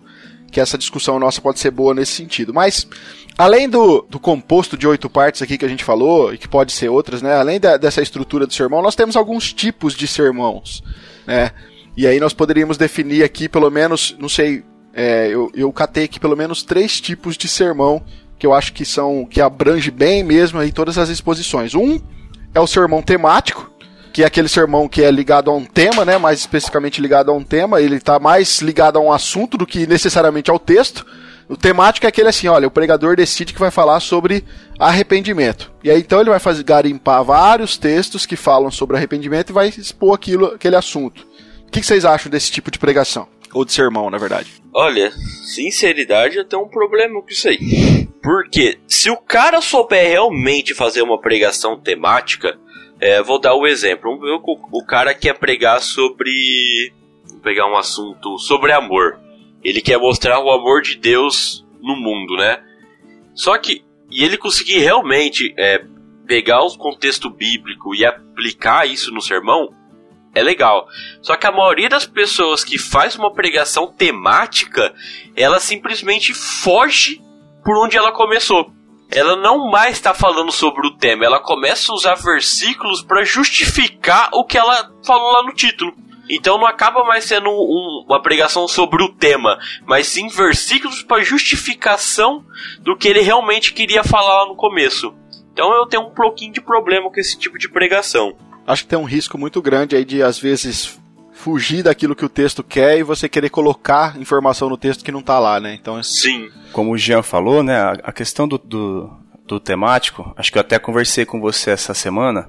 que essa discussão nossa pode ser boa nesse sentido. Mas. Além do, do composto de oito partes aqui que a gente falou, e que pode ser outras, né? Além da, dessa estrutura do sermão, nós temos alguns tipos de sermãos, né? E aí nós poderíamos definir aqui, pelo menos, não sei, é, eu, eu catei aqui pelo menos três tipos de sermão que eu acho que são que abrange bem mesmo aí todas as exposições. Um é o sermão temático, que é aquele sermão que é ligado a um tema, né? Mais especificamente ligado a um tema, ele está mais ligado a um assunto do que necessariamente ao texto. O temático é aquele assim, olha, o pregador decide que vai falar sobre arrependimento. E aí então ele vai fazer garimpar vários textos que falam sobre arrependimento e vai expor aquilo, aquele assunto. O que, que vocês acham desse tipo de pregação? Ou de sermão, na verdade? Olha, sinceridade, eu tenho um problema com isso aí. Porque se o cara souber realmente fazer uma pregação temática, é, vou dar o um exemplo. O, o cara quer pregar sobre. Vou pegar um assunto sobre amor. Ele quer mostrar o amor de Deus no mundo, né? Só que, e ele conseguir realmente é, pegar o contexto bíblico e aplicar isso no sermão, é legal. Só que a maioria das pessoas que faz uma pregação temática, ela simplesmente foge por onde ela começou. Ela não mais está falando sobre o tema, ela começa a usar versículos para justificar o que ela falou lá no título. Então não acaba mais sendo um, uma pregação sobre o tema, mas sim versículos para justificação do que ele realmente queria falar lá no começo. Então eu tenho um pouquinho de problema com esse tipo de pregação acho que tem um risco muito grande aí de, às vezes, fugir daquilo que o texto quer e você querer colocar informação no texto que não está lá, né? Então, sim. Como o Jean falou, né, a, questão do, do, do, temático, acho que eu até conversei com você essa semana,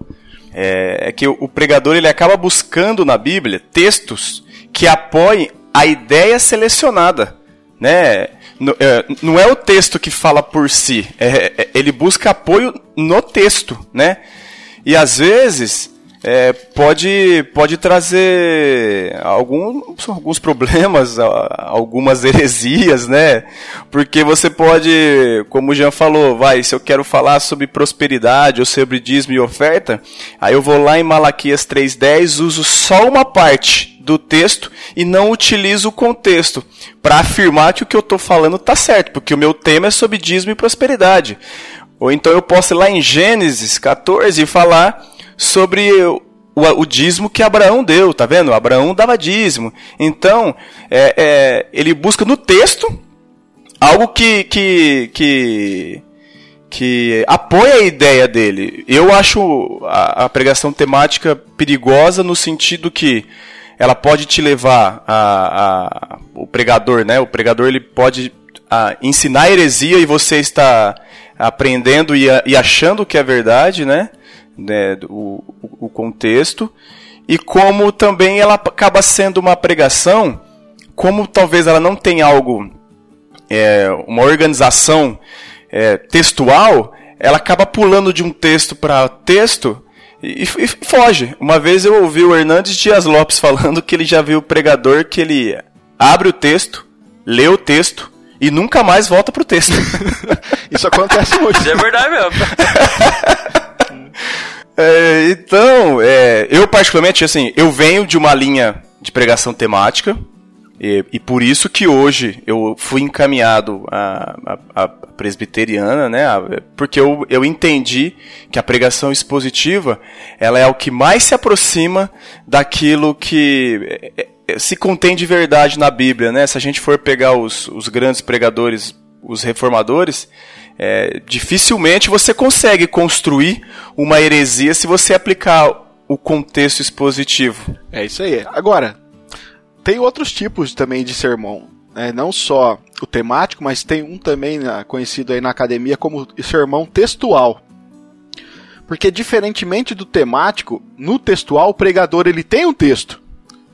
é, é que o, o, pregador ele acaba buscando na Bíblia textos que apoiem a ideia selecionada, né? É, não é o texto que fala por si, é, é, ele busca apoio no texto, né? E às vezes é, pode, pode trazer alguns, alguns problemas, algumas heresias, né? Porque você pode, como o Jean falou, vai, se eu quero falar sobre prosperidade ou sobre dízimo e oferta, aí eu vou lá em Malaquias 3.10, uso só uma parte do texto e não utilizo o contexto para afirmar que o que eu estou falando está certo, porque o meu tema é sobre dízimo e prosperidade. Ou então eu posso ir lá em Gênesis 14 e falar sobre o, o, dízimo que Abraão deu, tá vendo? Abraão dava dízimo. Então, é, é, ele busca no texto algo que, que, que, que apoia a ideia dele. Eu acho a, a, pregação temática perigosa no sentido que ela pode te levar a, a o pregador, né? O pregador ele pode a, ensinar heresia e você está aprendendo e, e achando que é verdade, né? Né, o, o contexto, e como também ela acaba sendo uma pregação, como talvez ela não tenha algo, é, uma organização é, textual, ela acaba pulando de um texto para texto e, e, foge. Uma vez eu ouvi o Hernandes Dias Lopes falando que ele já viu o pregador que ele abre o texto, lê o texto e nunca mais volta pro texto. Isso acontece muito. Isso é verdade mesmo. É, então, é, eu particularmente, assim, eu venho de uma linha de pregação temática, e, e por isso que hoje eu fui encaminhado à, à, presbiteriana, né? Porque eu, eu entendi que a pregação expositiva ela é o que mais se aproxima daquilo que é, é, se contém de verdade na Bíblia, né? Se a gente for pegar os, os grandes pregadores os reformadores, é, dificilmente você consegue construir uma heresia se você aplicar o contexto expositivo. É isso aí. Agora, tem outros tipos também de sermão. Né? Não só o temático, mas tem um também né, conhecido aí na academia como sermão textual. Porque diferentemente do temático, no textual o pregador ele tem um texto.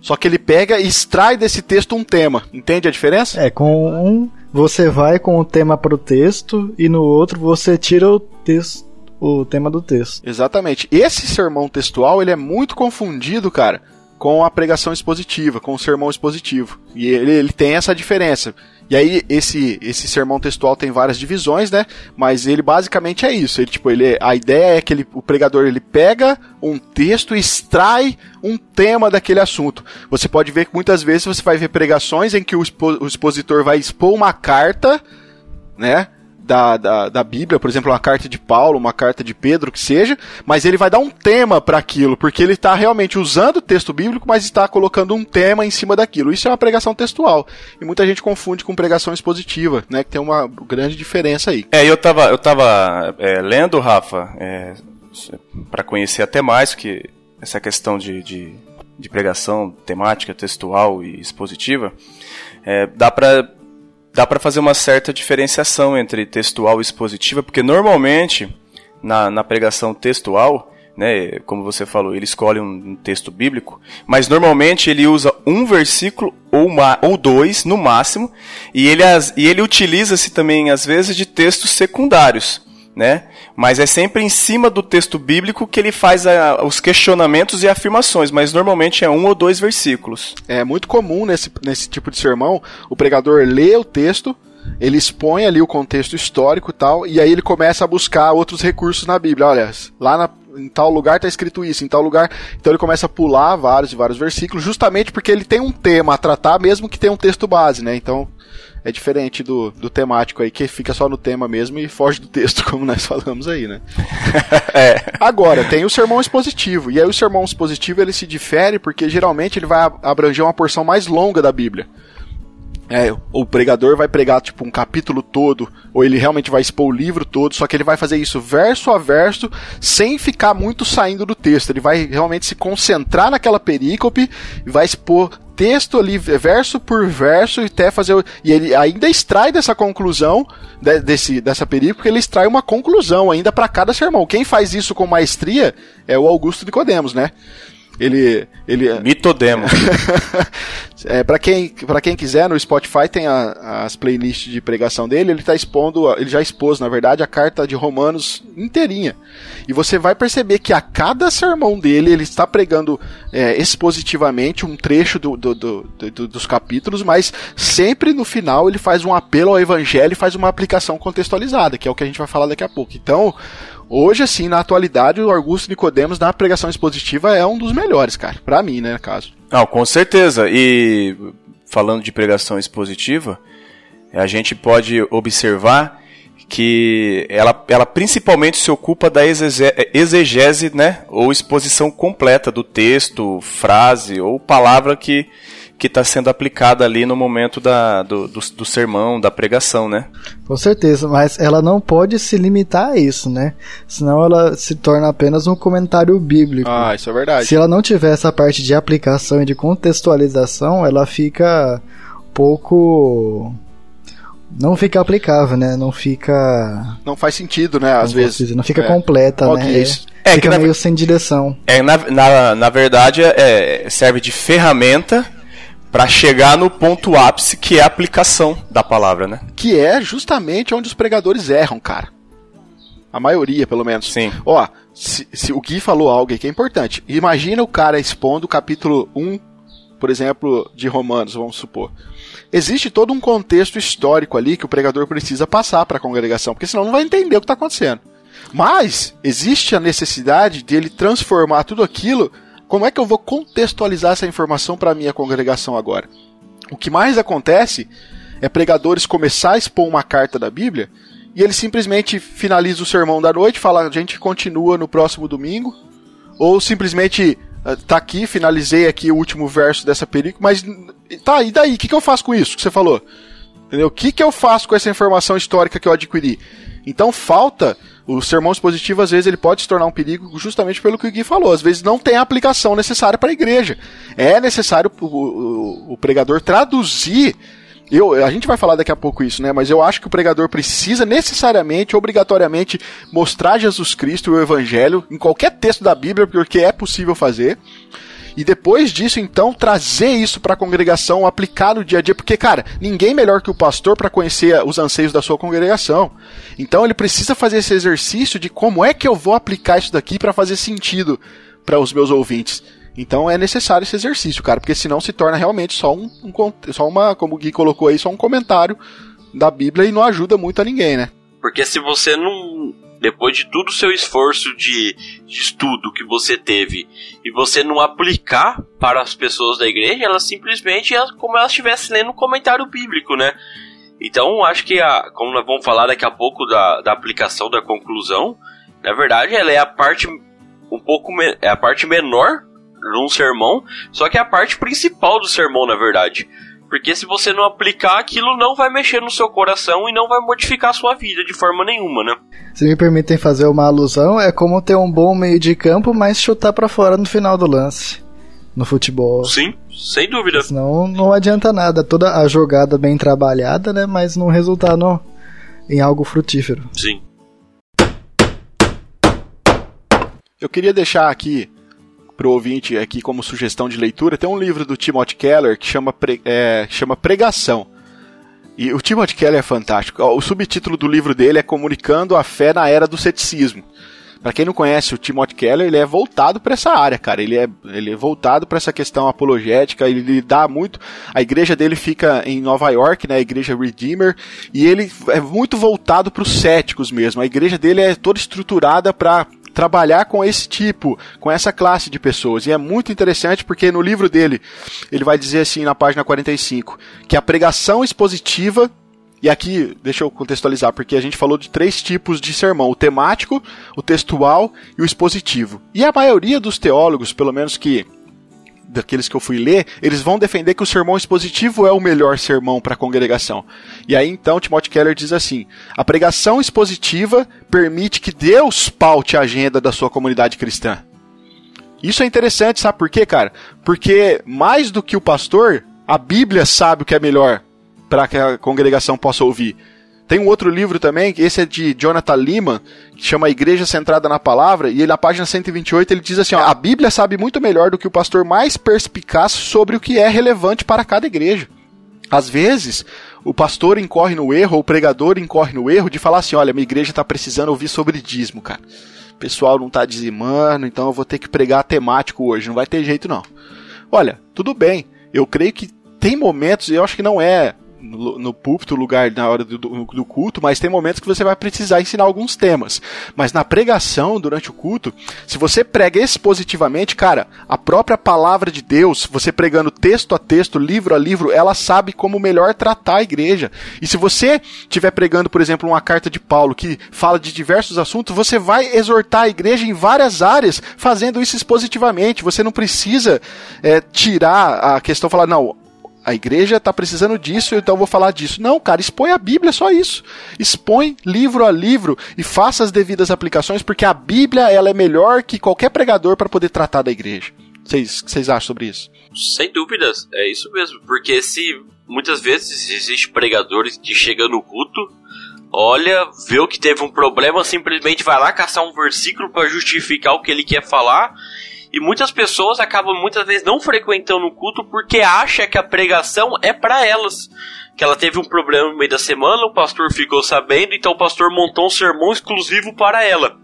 Só que ele pega e extrai desse texto um tema. Entende a diferença? É, com um você vai com o tema para o texto e no outro você tira o texto o tema do texto. Exatamente. Esse sermão textual, ele é muito confundido, cara, com a pregação expositiva, com o sermão expositivo. E ele, ele tem essa diferença. E aí, esse, esse sermão textual tem várias divisões, né? Mas ele basicamente é isso. Ele, tipo, ele, a ideia é que ele, o pregador ele pega um texto e extrai um tema daquele assunto. Você pode ver que muitas vezes você vai ver pregações em que o, expo, o expositor vai expor uma carta, né? Da, da, da Bíblia, por exemplo, uma carta de Paulo, uma carta de Pedro, que seja, mas ele vai dar um tema para aquilo, porque ele está realmente usando o texto bíblico, mas está colocando um tema em cima daquilo. Isso é uma pregação textual. E muita gente confunde com pregação expositiva, né? Que tem uma grande diferença aí. É, eu tava, eu tava é, lendo, Rafa, é, para conhecer até mais, que essa questão de, de, de pregação temática, textual e expositiva, é, dá para dá para fazer uma certa diferenciação entre textual e expositiva, porque normalmente na, na pregação textual, né, como você falou, ele escolhe um, um texto bíblico, mas normalmente ele usa um versículo ou, uma, ou dois no máximo, e ele, e ele utiliza-se também às vezes de textos secundários né? Mas é sempre em cima do texto bíblico que ele faz a, os questionamentos e afirmações, mas normalmente é um ou dois versículos. É muito comum nesse, nesse tipo de sermão o pregador lê o texto, ele expõe ali o contexto histórico e tal, e aí ele começa a buscar outros recursos na Bíblia. Olha, lá na, em tal lugar está escrito isso, em tal lugar. Então ele começa a pular vários e vários versículos, justamente porque ele tem um tema a tratar, mesmo que tenha um texto base, né? Então é diferente do, do temático aí, que fica só no tema mesmo e foge do texto, como nós falamos aí, né? é. Agora, tem o sermão expositivo. E aí o sermão expositivo ele se difere porque geralmente ele vai abranger uma porção mais longa da Bíblia. É, o pregador vai pregar tipo um capítulo todo, ou ele realmente vai expor o livro todo, só que ele vai fazer isso verso a verso, sem ficar muito saindo do texto. Ele vai realmente se concentrar naquela perícope e vai expor texto ali, verso por verso, e até fazer. E ele ainda extrai dessa conclusão, de, desse, dessa perícope, ele extrai uma conclusão ainda para cada sermão. Quem faz isso com maestria é o Augusto Nicodemos, né? Ele. ele é- Mitodemo. é, para quem, pra quem quiser, no Spotify tem a, as playlists de pregação dele. Ele tá expondo, ele já expôs, na verdade, a carta de Romanos inteirinha. E você vai perceber que a cada sermão dele, ele está pregando é, expositivamente um trecho do, do, do, do, dos capítulos, mas sempre no final ele faz um apelo ao evangelho e faz uma aplicação contextualizada, que é o que a gente vai falar daqui a pouco. Então, Hoje, assim, na atualidade, o Augusto Nicodemos na pregação expositiva é um dos melhores, cara. Pra mim, né, no caso. Não, com certeza. E falando de pregação expositiva, a gente pode observar que ela, ela principalmente se ocupa da exegese, né, ou exposição completa do texto, frase ou palavra que que está sendo aplicada ali no momento da, do, do, do, sermão, da pregação, né? Com certeza, mas ela não pode se limitar a isso, né? Senão ela se torna apenas um comentário bíblico. Ah, isso é verdade. Se ela não tiver essa parte de aplicação e de contextualização, ela fica pouco não fica aplicável, né? Não fica. Não faz sentido, né? Às não vezes. Dizer, não fica é. completa, né? É, fica meio na... sem direção. É, na, na, na verdade, é, serve de ferramenta para chegar no ponto ápice que é a aplicação da palavra, né? Que é justamente onde os pregadores erram, cara. A maioria, pelo menos. Sim. Ó, se, se o Gui falou algo que é importante. Imagina o cara expondo o capítulo 1, por exemplo, de Romanos, vamos supor. Existe todo um contexto histórico ali que o pregador precisa passar para a congregação, porque senão não vai entender o que está acontecendo. Mas existe a necessidade de ele transformar tudo aquilo como é que eu vou contextualizar essa informação para a minha congregação agora? O que mais acontece é pregadores começar a expor uma carta da Bíblia e ele simplesmente finaliza o sermão da noite, fala a gente continua no próximo domingo, ou simplesmente eh, tá aqui, finalizei aqui o último verso dessa película, mas tá, e daí? O que, que eu faço com isso que você falou? Entendeu? O que, que eu faço com essa informação histórica que eu adquiri? Então falta o sermão expositivo, às vezes, ele pode se tornar um perigo justamente pelo que o Gui falou. Às vezes não tem a aplicação necessária para a igreja. É necessário o, o, o pregador traduzir eu, a gente vai falar daqui a pouco isso, né? Mas eu acho que o pregador precisa necessariamente, obrigatoriamente, mostrar Jesus Cristo e o Evangelho em qualquer texto da Bíblia, porque é possível fazer. E depois disso, então, trazer isso para a congregação, aplicar no dia a dia, porque, cara, ninguém melhor que o pastor para conhecer os anseios da sua congregação. Então, ele precisa fazer esse exercício de como é que eu vou aplicar isso daqui para fazer sentido para os meus ouvintes. Então é necessário esse exercício, cara, porque senão se torna realmente só um, um, só uma, como o Gui colocou aí, só um comentário da Bíblia e não ajuda muito a ninguém, né? Porque se você não, depois de todo o seu esforço de, de estudo que você teve e você não aplicar para as pessoas da igreja, elas simplesmente como elas estivessem lendo um comentário bíblico, né? Então acho que a, como nós vamos falar daqui a pouco da, da aplicação da conclusão, na verdade ela é a parte um pouco é a parte menor num sermão, só que é a parte principal do sermão, na verdade. Porque se você não aplicar, aquilo não vai mexer no seu coração e não vai modificar a sua vida de forma nenhuma, né? Se me permitem fazer uma alusão, é como ter um bom meio de campo, mas chutar para fora no final do lance. No futebol. Sim, sem dúvida. Senão não adianta nada. Toda a jogada bem trabalhada, né? Mas não resultar no, em algo frutífero. Sim. Eu queria deixar aqui para o ouvinte aqui como sugestão de leitura, tem um livro do Timothy Keller que chama, pre, é, chama Pregação. E o Timothy Keller é fantástico. O subtítulo do livro dele é Comunicando a Fé na Era do Ceticismo. Para quem não conhece o Timothy Keller, ele é voltado para essa área, cara. Ele é, ele é voltado para essa questão apologética. Ele dá muito. A igreja dele fica em Nova York, né? A igreja Redeemer, e ele é muito voltado para os céticos mesmo. A igreja dele é toda estruturada para trabalhar com esse tipo, com essa classe de pessoas. E é muito interessante porque no livro dele, ele vai dizer assim na página 45, que a pregação expositiva e aqui, deixa eu contextualizar, porque a gente falou de três tipos de sermão: o temático, o textual e o expositivo. E a maioria dos teólogos, pelo menos que daqueles que eu fui ler, eles vão defender que o sermão expositivo é o melhor sermão para a congregação. E aí então Timothy Keller diz assim: a pregação expositiva permite que Deus paute a agenda da sua comunidade cristã. Isso é interessante, sabe por quê, cara? Porque mais do que o pastor, a Bíblia sabe o que é melhor para que a congregação possa ouvir. Tem um outro livro também, esse é de Jonathan Lima, que chama Igreja Centrada na Palavra, e ele, na página 128, ele diz assim: ó, a Bíblia sabe muito melhor do que o pastor mais perspicaz sobre o que é relevante para cada igreja. Às vezes, o pastor incorre no erro, ou o pregador incorre no erro de falar assim: olha, minha igreja está precisando ouvir sobre dízimo, cara. O pessoal não está dizimando, então eu vou ter que pregar temático hoje, não vai ter jeito não. Olha, tudo bem, eu creio que tem momentos, e eu acho que não é no, no púlpito, lugar na hora do, do, culto, mas tem momentos que você vai precisar ensinar alguns temas. Mas na pregação, durante o culto, se você prega expositivamente, cara, a própria palavra de Deus, você pregando texto a texto, livro a livro, ela sabe como melhor tratar a igreja. E se você estiver pregando, por exemplo, uma carta de Paulo que fala de diversos assuntos, você vai exortar a igreja em várias áreas, fazendo isso expositivamente. Você não precisa é, tirar a questão, falar, não, a igreja está precisando disso, então eu vou falar disso. Não, cara, expõe a Bíblia, só isso. Expõe livro a livro e faça as devidas aplicações, porque a Bíblia ela é melhor que qualquer pregador para poder tratar da igreja. Vocês, vocês acham sobre isso? Sem dúvidas, é isso mesmo. Porque se muitas vezes existe pregadores que chegam no culto, olha, vê o que teve um problema, simplesmente vai lá caçar um versículo para justificar o que ele quer falar e muitas pessoas acabam muitas vezes não frequentando o culto porque acha que a pregação é para elas. Que ela teve um problema no meio da semana, o pastor ficou sabendo, então o pastor montou um sermão exclusivo para ela.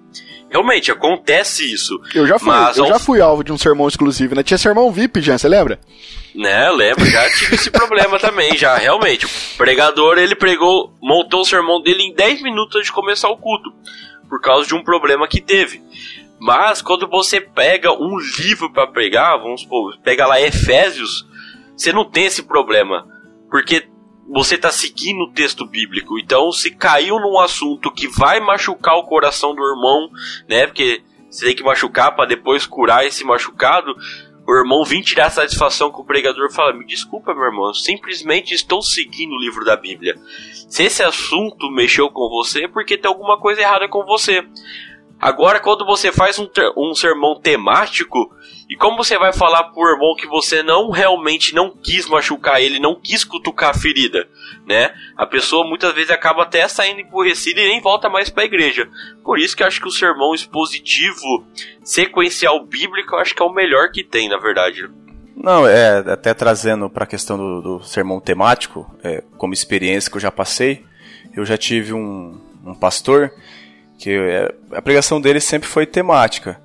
Realmente, acontece isso. Eu já fui, eu ao... já fui alvo de um sermão exclusivo, né? Tinha sermão VIP, já, você lembra? Né, lembro, já tive esse problema também, já, realmente. O pregador, ele pregou, montou o sermão dele em 10 minutos antes de começar o culto, por causa de um problema que teve. Mas quando você pega um livro para pregar, vamos supor, pega lá Efésios, você não tem esse problema, porque você está seguindo o texto bíblico. Então, se caiu num assunto que vai machucar o coração do irmão, né? Porque você tem que machucar para depois curar esse machucado. o irmão vir tirar satisfação com o pregador falar: Me desculpa, meu irmão, simplesmente estou seguindo o livro da Bíblia. Se esse assunto mexeu com você, é porque tem alguma coisa errada com você. Agora, quando você faz um, um sermão temático, e como você vai falar pro irmão que você não realmente não quis machucar ele, não quis cutucar a ferida, né? A pessoa muitas vezes acaba até saindo emburrecida e nem volta mais para a igreja. Por isso que eu acho que o sermão expositivo, sequencial bíblico, eu acho que é o melhor que tem, na verdade. Não, é até trazendo para a questão do, do, sermão temático, é, como experiência que eu já passei, eu já tive um, um pastor que é, a pregação dele sempre foi temática.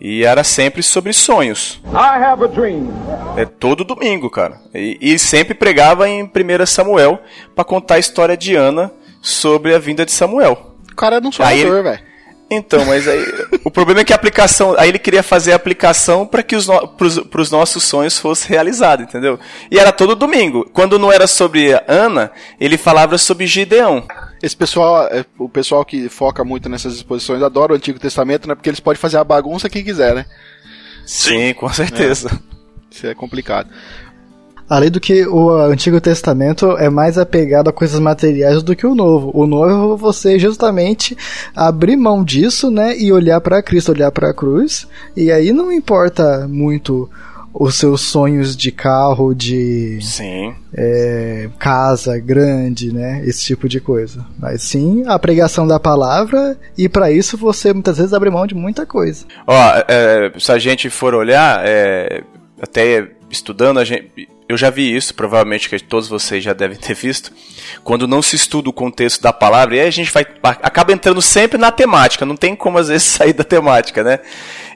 E era sempre sobre sonhos. I have a dream. É todo domingo, cara. E, e sempre pregava em 1 Samuel para contar a história de Ana sobre a vinda de Samuel. O cara não sonhador, velho. Então, mas aí o problema é que a aplicação, aí ele queria fazer a aplicação para que os no, pros, nossos sonhos fossem realizados, entendeu? E era todo domingo. Quando não era sobre Ana, ele falava sobre Gideão. Esse pessoal, é, o pessoal que foca muito nessas exposições adora o Antigo Testamento, né? Porque eles podem fazer a bagunça que quiser, né? Sim, com certeza. É. Isso é complicado. Além do que o Antigo Testamento é mais apegado a coisas materiais do que o Novo. O Novo é você justamente abrir mão disso, né, e olhar para Cristo, olhar para a cruz. E aí não importa muito os seus sonhos de carro, de. É, casa grande, né? Esse tipo de coisa. Mas sim a pregação da palavra e para isso você muitas vezes abre mão de muita coisa. Ó, é, se a gente for olhar, é, até estudando, a gente, eu já vi isso, provavelmente que todos vocês já devem ter visto, quando não se estuda o contexto da palavra, e aí a gente vai, acaba entrando sempre na temática, não tem como às vezes sair da temática, né?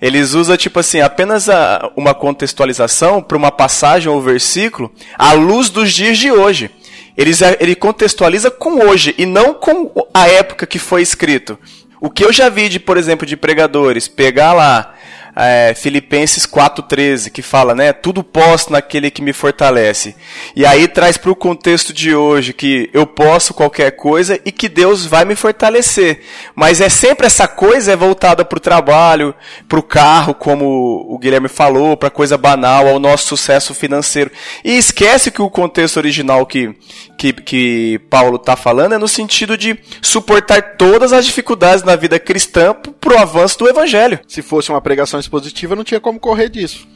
Eles usam, tipo assim, apenas a, uma contextualização para uma passagem ou versículo à luz dos dias de hoje. Eles, ele contextualiza com hoje e não com a época que foi escrito. O que eu já vi de, por exemplo, de pregadores pegar lá é, Filipenses 4,13, que fala, né? Tudo posso naquele que me fortalece. E aí traz para o contexto de hoje que eu posso qualquer coisa e que Deus vai me fortalecer. Mas é sempre essa coisa é voltada para o trabalho, para o carro, como o Guilherme falou, para coisa banal, ao nosso sucesso financeiro. E esquece que o contexto original que, que, que Paulo está falando é no sentido de suportar todas as dificuldades na vida cristã para o avanço do evangelho. Se fosse uma pregação expositiva, não tinha como correr disso.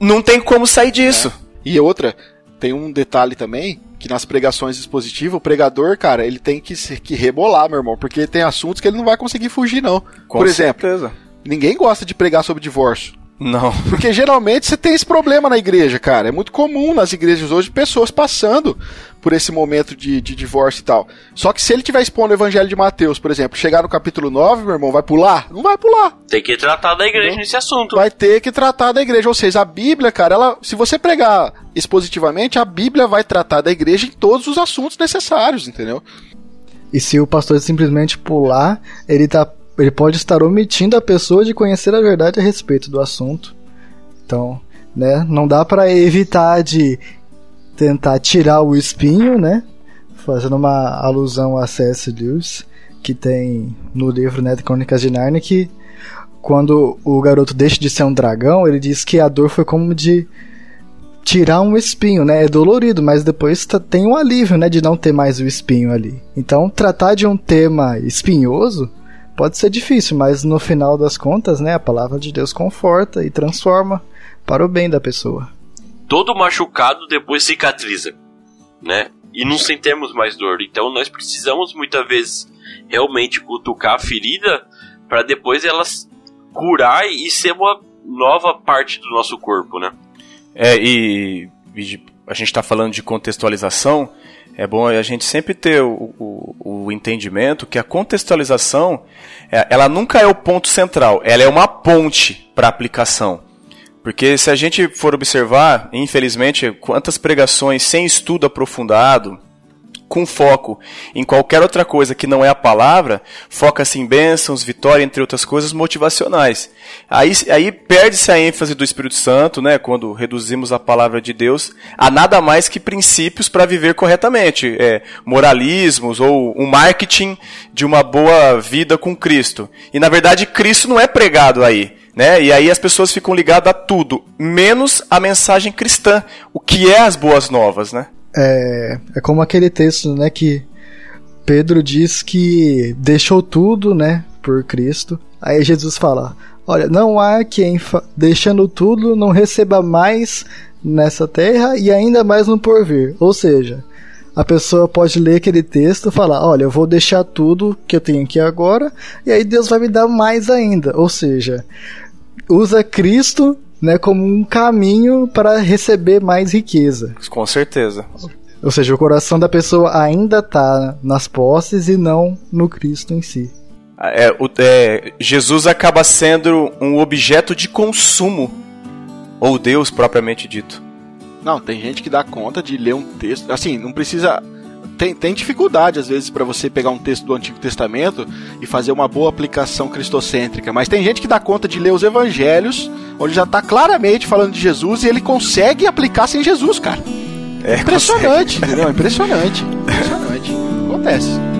Não tem como sair disso. É. E outra, tem um detalhe também, que nas pregações expositivas, o pregador, cara, ele tem que, que rebolar, meu irmão, porque tem assuntos que ele não vai conseguir fugir, não. Com Por exemplo, certeza. ninguém gosta de pregar sobre divórcio. Não. Porque geralmente você tem esse problema na igreja, cara. É muito comum nas igrejas hoje pessoas passando por esse momento de, de divórcio e tal. Só que se ele tiver expondo o evangelho de Mateus, por exemplo, chegar no capítulo 9, meu irmão, vai pular? Não vai pular. Tem que tratar da igreja Entendeu? nesse assunto. Vai ter que tratar da igreja. Ou seja, a Bíblia, cara, ela, se você pregar expositivamente, a Bíblia vai tratar da igreja em todos os assuntos necessários, entendeu? E se o pastor simplesmente pular, ele tá ele pode estar omitindo a pessoa de conhecer a verdade a respeito do assunto. Então, né, não dá para evitar de tentar tirar o espinho, né? Fazendo uma alusão a C.S. Lewis, que tem no livro né, de Crônicas de Narnia que quando o garoto deixa de ser um dragão, ele diz que a dor foi como de tirar um espinho, né? É dolorido, mas depois tem um alívio, né, de não ter mais o espinho ali. Então, tratar de um tema espinhoso pode ser difícil, mas no final das contas, né, a palavra de Deus conforta e transforma para o bem da pessoa. Todo machucado depois cicatriza, né? E não sentimos mais dor. Então nós precisamos muitas vezes realmente cutucar a ferida para depois elas curar e ser uma nova parte do nosso corpo, né? É, e, e a gente está falando de contextualização, é bom a gente sempre ter o, o, o entendimento que a contextualização é, ela nunca é o ponto central, ela é uma ponte para aplicação. Porque se a gente for observar, infelizmente, quantas pregações sem estudo aprofundado, com foco em qualquer outra coisa que não é a palavra, foca-se em bênçãos, vitória, entre outras coisas motivacionais. Aí, aí perde-se a ênfase do Espírito Santo, né, quando reduzimos a palavra de Deus a nada mais que princípios para viver corretamente, é, moralismos ou um marketing de uma boa vida com Cristo. E na verdade Cristo não é pregado aí. Né? E aí as pessoas ficam ligadas a tudo, menos a mensagem cristã, o que é as boas novas, né? É, é como aquele texto, né, que Pedro diz que deixou tudo, né, por Cristo. Aí Jesus fala: Olha, não há quem, deixando tudo, não receba mais nessa terra e ainda mais no porvir. Ou seja, a pessoa pode ler aquele texto e falar: Olha, eu vou deixar tudo que eu tenho aqui agora, e aí Deus vai me dar mais ainda. Ou seja, usa Cristo né, como um caminho para receber mais riqueza. Com certeza. Ou seja, o coração da pessoa ainda está nas posses e não no Cristo em si. É, o, é, Jesus acaba sendo um objeto de consumo, ou Deus propriamente dito. Não, tem gente que dá conta de ler um texto. Assim, não precisa. Tem, tem dificuldade, às vezes, para você pegar um texto do Antigo Testamento e fazer uma boa aplicação cristocêntrica. Mas tem gente que dá conta de ler os evangelhos, onde já está claramente falando de Jesus e ele consegue aplicar sem Jesus, cara. É, impressionante, consegue. entendeu? Impressionante. Impressionante. Acontece.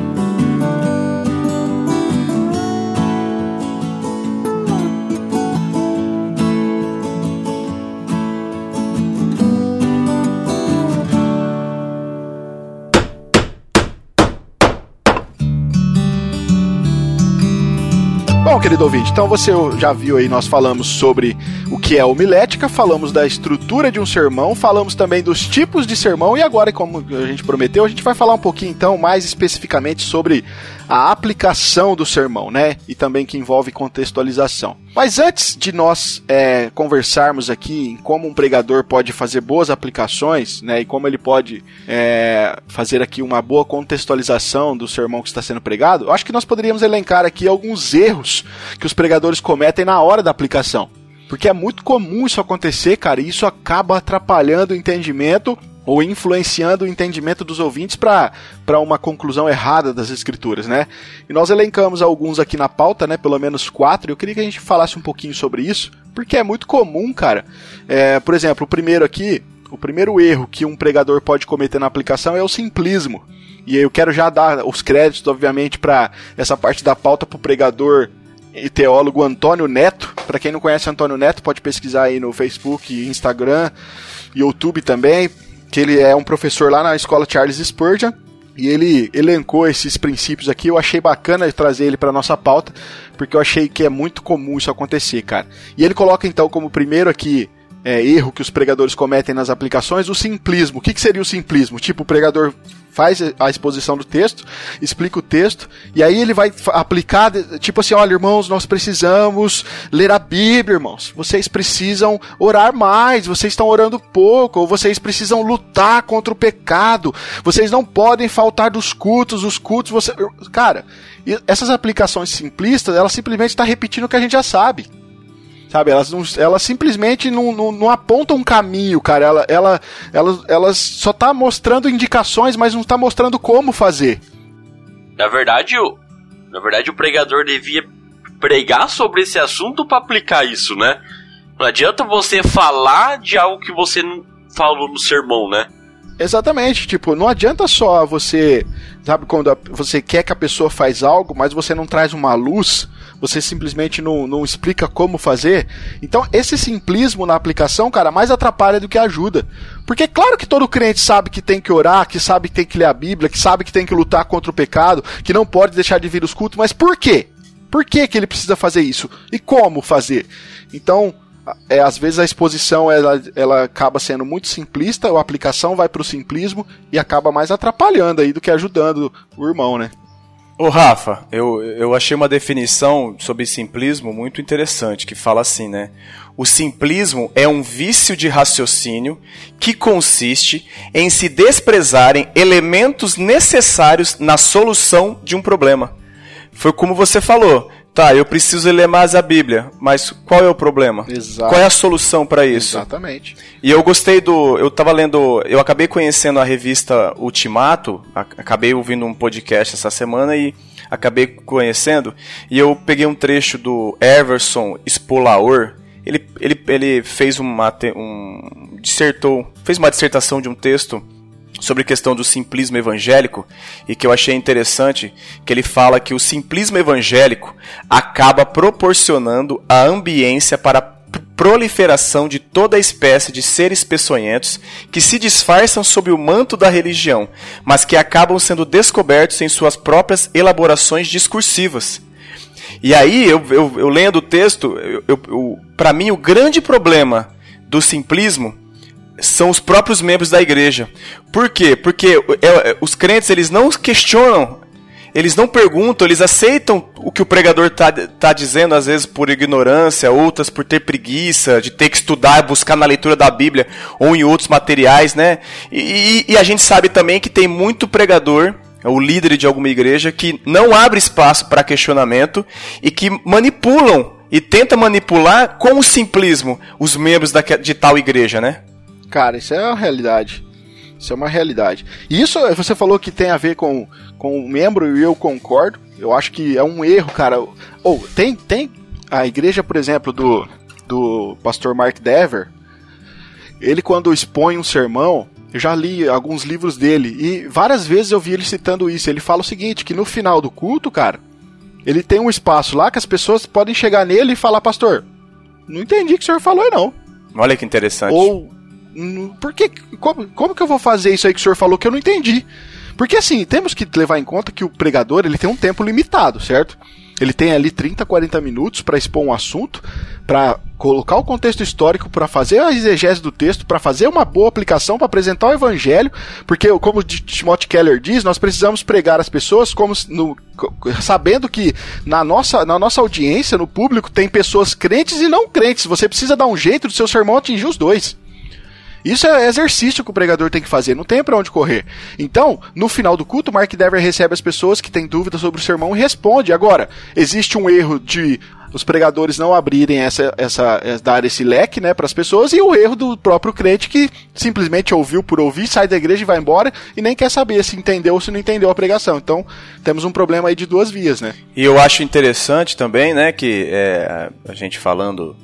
Querido ouvinte, então você já viu aí, nós falamos sobre o que é homilética, falamos da estrutura de um sermão, falamos também dos tipos de sermão e agora, como a gente prometeu, a gente vai falar um pouquinho então mais especificamente sobre a aplicação do sermão, né? E também que envolve contextualização. Mas antes de nós é, conversarmos aqui em como um pregador pode fazer boas aplicações, né? E como ele pode é, fazer aqui uma boa contextualização do sermão que está sendo pregado, eu acho que nós poderíamos elencar aqui alguns erros que os pregadores cometem na hora da aplicação. Porque é muito comum isso acontecer, cara, e isso acaba atrapalhando o entendimento ou influenciando o entendimento dos ouvintes para uma conclusão errada das escrituras, né? E nós elencamos alguns aqui na pauta, né? Pelo menos quatro. Eu queria que a gente falasse um pouquinho sobre isso, porque é muito comum, cara. É, por exemplo, o primeiro aqui, o primeiro erro que um pregador pode cometer na aplicação é o simplismo. E eu quero já dar os créditos, obviamente, para essa parte da pauta para o pregador e teólogo Antônio Neto. Para quem não conhece Antônio Neto, pode pesquisar aí no Facebook, Instagram, YouTube também que ele é um professor lá na escola Charles Spurgeon. E ele elencou esses princípios aqui. Eu achei bacana trazer ele para nossa pauta, porque eu achei que é muito comum isso acontecer, cara. E ele coloca então como primeiro aqui é, erro que os pregadores cometem nas aplicações o simplismo. O que, que seria o simplismo? Tipo, o pregador faz a exposição do texto, explica o texto, e aí ele vai aplicar, tipo assim, olha, irmãos, nós precisamos ler a Bíblia, irmãos. Vocês precisam orar mais, vocês estão orando pouco, ou vocês precisam lutar contra o pecado. Vocês não podem faltar dos cultos, os cultos, você, cara, essas aplicações simplistas, ela simplesmente está repetindo o que a gente já sabe. Sabe, elas, não, elas simplesmente não, não, não, apontam um caminho, cara. Ela, ela, ela, elas só tá mostrando indicações, mas não tá mostrando como fazer. Na verdade, o, na verdade, o pregador devia pregar sobre esse assunto para aplicar isso, né? Não adianta você falar de algo que você não falou no sermão, né? Exatamente, tipo, não adianta só você, sabe, quando você quer que a pessoa faz algo, mas você não traz uma luz você simplesmente não, não explica como fazer. Então, esse simplismo na aplicação, cara, mais atrapalha do que ajuda. Porque, claro que todo crente sabe que tem que orar, que sabe que tem que ler a Bíblia, que sabe que tem que lutar contra o pecado, que não pode deixar de vir os cultos, mas por quê? Por que, que ele precisa fazer isso? E como fazer? Então, é, às vezes a exposição ela, ela acaba sendo muito simplista, a aplicação vai para o simplismo e acaba mais atrapalhando aí do que ajudando o irmão, né? Ô Rafa, eu, eu achei uma definição sobre simplismo muito interessante, que fala assim, né? O simplismo é um vício de raciocínio que consiste em se desprezarem elementos necessários na solução de um problema. Foi como você falou, Tá, eu preciso ler mais a Bíblia, mas qual é o problema? Exato. Qual é a solução para isso? Exatamente. E eu gostei do. Eu tava lendo. Eu acabei conhecendo a revista Ultimato, acabei ouvindo um podcast essa semana e acabei conhecendo. E eu peguei um trecho do Everson Spolaor. Ele, ele, ele fez uma. Um, dissertou. Fez uma dissertação de um texto sobre a questão do simplismo evangélico e que eu achei interessante, que ele fala que o simplismo evangélico acaba proporcionando a ambiência para a proliferação de toda espécie de seres peçonhentos que se disfarçam sob o manto da religião, mas que acabam sendo descobertos em suas próprias elaborações discursivas. E aí, eu, eu, eu lendo o texto, eu, eu para mim o grande problema do simplismo são os próprios membros da igreja. Por quê? Porque é, é, os crentes eles não questionam, eles não perguntam, eles aceitam o que o pregador está tá dizendo, às vezes por ignorância, outras por ter preguiça, de ter que estudar, buscar na leitura da Bíblia ou em outros materiais, né? E, e a gente sabe também que tem muito pregador o líder de alguma igreja que não abre espaço para questionamento e que manipulam e tenta manipular com o simplismo os membros da, de tal igreja, né? Cara, isso é uma realidade. Isso é uma realidade. E isso você falou que tem a ver com, com o membro e eu concordo. Eu acho que é um erro, cara. Ou oh, tem, tem a igreja, por exemplo, do, do pastor Mark Dever. Ele, quando expõe um sermão, eu já li alguns livros dele e várias vezes eu vi ele citando isso. Ele fala o seguinte: que no final do culto, cara, ele tem um espaço lá que as pessoas podem chegar nele e falar, pastor, não entendi o que o senhor falou, não. Olha que interessante. Ou por que, como, como que eu vou fazer isso aí que o senhor falou que eu não entendi? Porque assim, temos que levar em conta que o pregador ele tem um tempo limitado, certo? Ele tem ali 30, 40 minutos para expor um assunto, para colocar o contexto histórico, para fazer a exegese do texto, para fazer uma boa aplicação, para apresentar o evangelho, porque como Timothy Keller diz, nós precisamos pregar as pessoas como no, sabendo que na nossa, na nossa audiência, no público, tem pessoas crentes e não crentes. Você precisa dar um jeito do seu sermão atingir os dois. Isso é exercício que o pregador tem que fazer, não tem para onde correr. Então, no final do culto, Mark Dever recebe as pessoas que têm dúvidas sobre o sermão e responde. Agora, existe um erro de os pregadores não abrirem essa, essa, dar esse leque, né, para as pessoas e o erro do próprio crente que simplesmente ouviu por ouvir, sai da igreja e vai embora e nem quer saber se entendeu ou se não entendeu a pregação. Então, temos um problema aí de duas vias, né? E eu acho interessante também, né, que é, a gente falando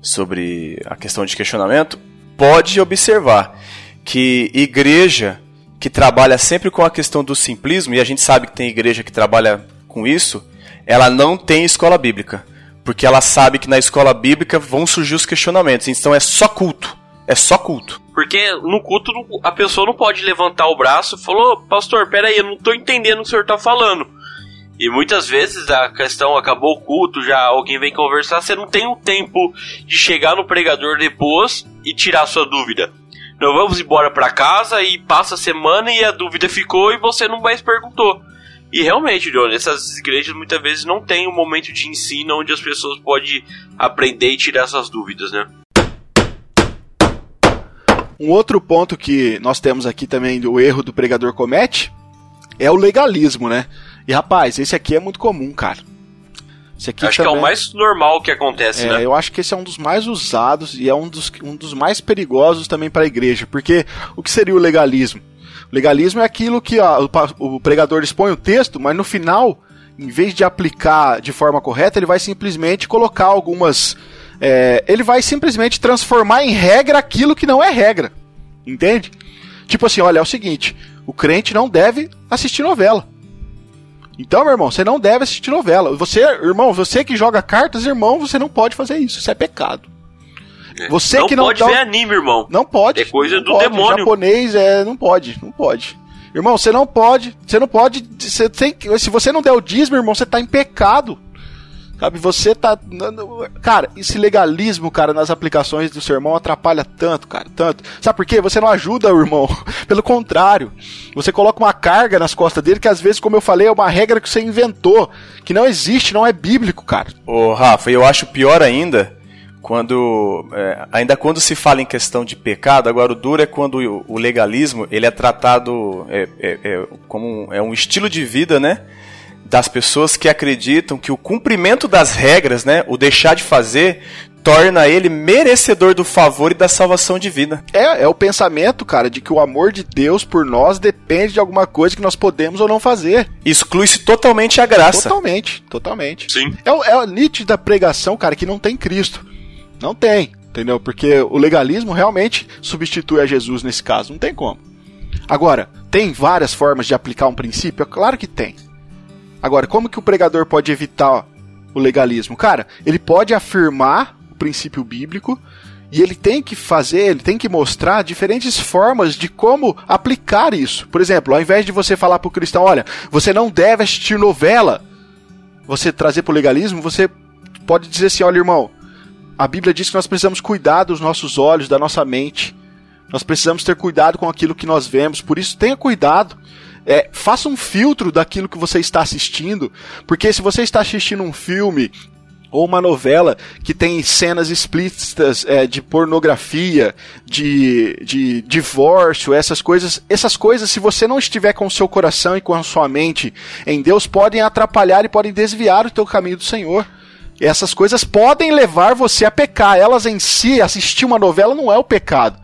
sobre a questão de questionamento, pode observar que igreja que trabalha sempre com a questão do simplismo, e a gente sabe que tem igreja que trabalha com isso, ela não tem escola bíblica. Porque ela sabe que na escola bíblica vão surgir os questionamentos. Então é só culto. É só culto. Porque no culto a pessoa não pode levantar o braço e falar, pastor, peraí, eu não estou entendendo o que o senhor está falando. E muitas vezes a questão acabou o culto, já alguém vem conversar, você não tem o tempo de chegar no pregador depois e tirar sua dúvida. Nós vamos embora para casa e passa a semana e a dúvida ficou e você não mais perguntou. E realmente, Johnny, essas igrejas muitas vezes não tem um momento de ensino onde as pessoas podem aprender e tirar suas dúvidas, né? Um outro ponto que nós temos aqui também do erro do pregador comete é o legalismo, né? E rapaz, esse aqui é muito comum, cara. Esse aqui acho também... que é o mais normal que acontece, é, né? Eu acho que esse é um dos mais usados e é um dos, um dos mais perigosos também para a igreja. Porque o que seria o legalismo? O legalismo é aquilo que o, o pregador expõe o texto, mas no final, em vez de aplicar de forma correta, ele vai simplesmente colocar algumas. É, ele vai simplesmente transformar em regra aquilo que não é regra. Entende? Tipo assim, olha, é o seguinte: o crente não deve assistir novela. Então, meu irmão, você não deve assistir novela. Você, irmão, você que joga cartas, irmão, você não pode fazer isso. Isso é pecado. É. Você não que não pode dá... ver anime, irmão. Não pode. É coisa do pode. demônio. Japonês é, não pode, não pode. Irmão, você não pode, você não pode, você tem, se você não der o dízimo, irmão, você tá em pecado. Sabe, você tá. Cara, esse legalismo, cara, nas aplicações do sermão atrapalha tanto, cara, tanto. Sabe por quê? Você não ajuda o irmão. Pelo contrário, você coloca uma carga nas costas dele que às vezes, como eu falei, é uma regra que você inventou, que não existe, não é bíblico, cara. Ô, Rafa, eu acho pior ainda quando é, ainda quando se fala em questão de pecado, agora o duro é quando o legalismo ele é tratado é, é, é como um, é um estilo de vida, né? Das pessoas que acreditam que o cumprimento das regras, né, o deixar de fazer, torna ele merecedor do favor e da salvação divina. É, é o pensamento, cara, de que o amor de Deus por nós depende de alguma coisa que nós podemos ou não fazer. Exclui-se totalmente a graça. Totalmente, totalmente. Sim. É, é a nítida pregação, cara, que não tem Cristo. Não tem, entendeu? Porque o legalismo realmente substitui a Jesus nesse caso, não tem como. Agora, tem várias formas de aplicar um princípio? É claro que tem. Agora, como que o pregador pode evitar o legalismo? Cara, ele pode afirmar o princípio bíblico e ele tem que fazer, ele tem que mostrar diferentes formas de como aplicar isso. Por exemplo, ao invés de você falar para o cristão, olha, você não deve assistir novela, você trazer para o legalismo, você pode dizer assim, olha, irmão, a Bíblia diz que nós precisamos cuidar dos nossos olhos, da nossa mente. Nós precisamos ter cuidado com aquilo que nós vemos. Por isso, tenha cuidado. É, faça um filtro daquilo que você está assistindo, porque se você está assistindo um filme ou uma novela que tem cenas explícitas é, de pornografia, de, de divórcio, essas coisas, essas coisas, se você não estiver com o seu coração e com a sua mente em Deus, podem atrapalhar e podem desviar o teu caminho do Senhor. Essas coisas podem levar você a pecar. Elas em si, assistir uma novela não é o pecado.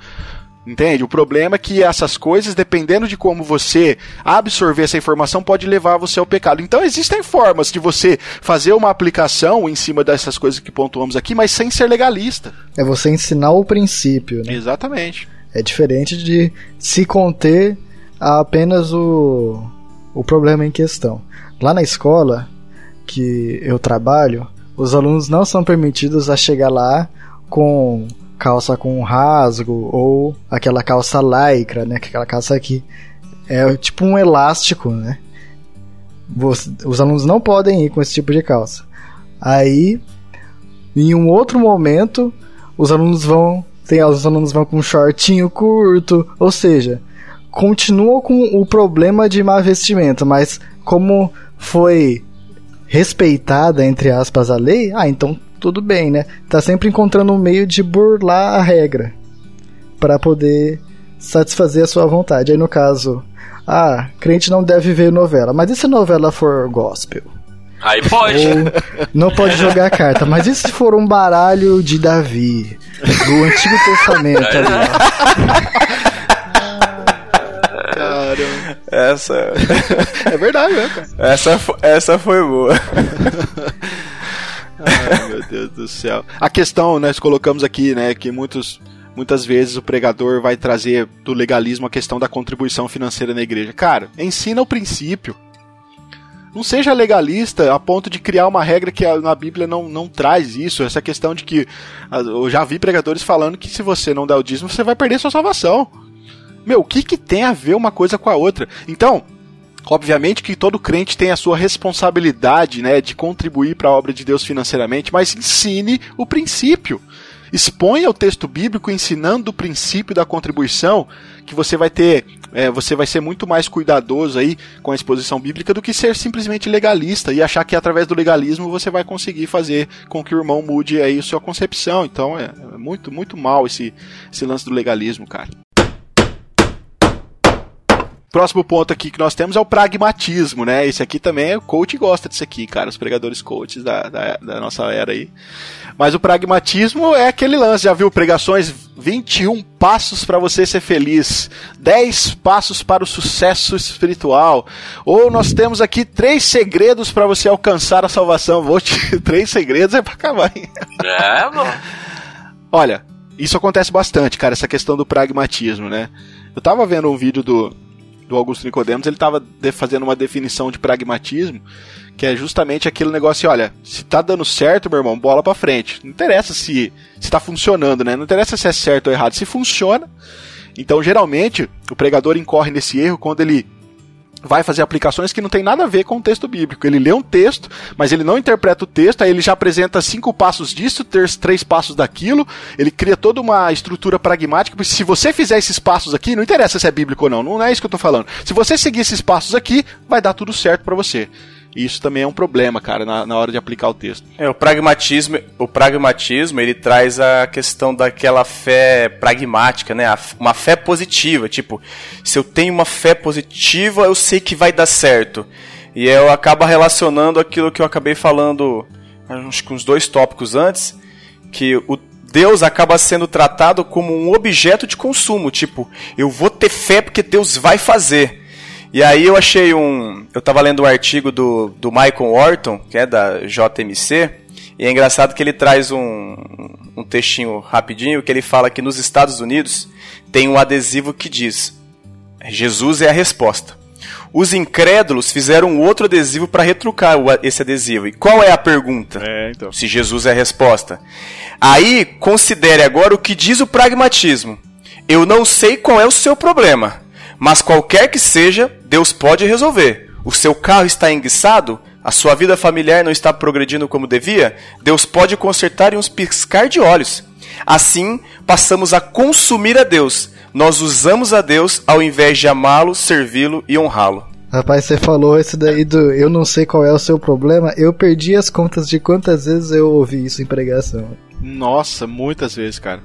Entende? O problema é que essas coisas, dependendo de como você absorver essa informação, pode levar você ao pecado. Então existem formas de você fazer uma aplicação em cima dessas coisas que pontuamos aqui, mas sem ser legalista. É você ensinar o princípio, né? Exatamente. É diferente de se conter a apenas o, o problema em questão. Lá na escola que eu trabalho, os alunos não são permitidos a chegar lá com calça com rasgo ou aquela calça lycra, né? Aquela calça aqui é tipo um elástico, né? os alunos não podem ir com esse tipo de calça. Aí, em um outro momento, os alunos vão tem os alunos vão com um shortinho curto, ou seja, continuam com o problema de má vestimenta, mas como foi respeitada entre aspas a lei, ah, então tudo bem, né? Tá sempre encontrando um meio de burlar a regra para poder satisfazer a sua vontade. Aí no caso, ah, crente não deve ver novela, mas e se a novela for gospel? Aí pode. Ou não pode jogar carta, mas e se for um baralho de Davi, do Antigo Testamento ali, Essa. é verdade, né, cara? Essa, essa foi boa. Ai, meu Deus do céu. A questão, nós colocamos aqui, né, que muitos muitas vezes o pregador vai trazer do legalismo a questão da contribuição financeira na igreja. Cara, ensina o princípio. Não seja legalista a ponto de criar uma regra que na Bíblia não, não traz isso. Essa questão de que. Eu já vi pregadores falando que se você não der o dízimo, você vai perder sua salvação. Meu, o que, que tem a ver uma coisa com a outra? Então, Obviamente que todo crente tem a sua responsabilidade, né, de contribuir para a obra de Deus financeiramente, mas ensine o princípio. Exponha o texto bíblico ensinando o princípio da contribuição, que você vai ter, é, você vai ser muito mais cuidadoso aí com a exposição bíblica do que ser simplesmente legalista e achar que através do legalismo você vai conseguir fazer com que o irmão mude aí a sua concepção. Então é, é muito, muito mal esse, esse lance do legalismo, cara. Próximo ponto aqui que nós temos é o pragmatismo, né? Esse aqui também, o coach gosta disso aqui, cara, os pregadores coaches da, da, da nossa era aí. Mas o pragmatismo é aquele lance, já viu? Pregações 21 passos para você ser feliz, 10 passos para o sucesso espiritual. Ou nós temos aqui três segredos para você alcançar a salvação. Vou te... três segredos é para acabar. Hein? É, mano. Olha, isso acontece bastante, cara, essa questão do pragmatismo, né? Eu tava vendo um vídeo do do Augusto Nicodemos, ele estava fazendo uma definição de pragmatismo, que é justamente aquele negócio, olha, se tá dando certo, meu irmão, bola para frente. Não interessa se se tá funcionando, né? Não interessa se é certo ou errado, se funciona. Então, geralmente, o pregador incorre nesse erro quando ele vai fazer aplicações que não tem nada a ver com o texto bíblico. Ele lê um texto, mas ele não interpreta o texto, aí ele já apresenta cinco passos disso, três passos daquilo, ele cria toda uma estrutura pragmática, porque se você fizer esses passos aqui, não interessa se é bíblico ou não, não é isso que eu estou falando. Se você seguir esses passos aqui, vai dar tudo certo para você. E isso também é um problema, cara, na, na hora de aplicar o texto. É, o pragmatismo, o pragmatismo, ele traz a questão daquela fé pragmática, né? Uma fé positiva, tipo, se eu tenho uma fé positiva, eu sei que vai dar certo. E eu acabo relacionando aquilo que eu acabei falando, acho que uns dois tópicos antes, que o Deus acaba sendo tratado como um objeto de consumo, tipo, eu vou ter fé porque Deus vai fazer. E aí eu achei um. Eu tava lendo um artigo do, do Michael Orton, que é da JMC, e é engraçado que ele traz um, um textinho rapidinho que ele fala que nos Estados Unidos tem um adesivo que diz Jesus é a resposta. Os incrédulos fizeram outro adesivo para retrucar esse adesivo. E qual é a pergunta? É, então. Se Jesus é a resposta. Aí, considere agora o que diz o pragmatismo. Eu não sei qual é o seu problema, mas qualquer que seja, Deus pode resolver. O seu carro está enguiçado? A sua vida familiar não está progredindo como devia? Deus pode consertar em uns piscar de olhos. Assim, passamos a consumir a Deus. Nós usamos a Deus ao invés de amá-lo, servi-lo e honrá-lo. Rapaz, você falou esse daí do eu não sei qual é o seu problema. Eu perdi as contas de quantas vezes eu ouvi isso em pregação. Nossa, muitas vezes, cara.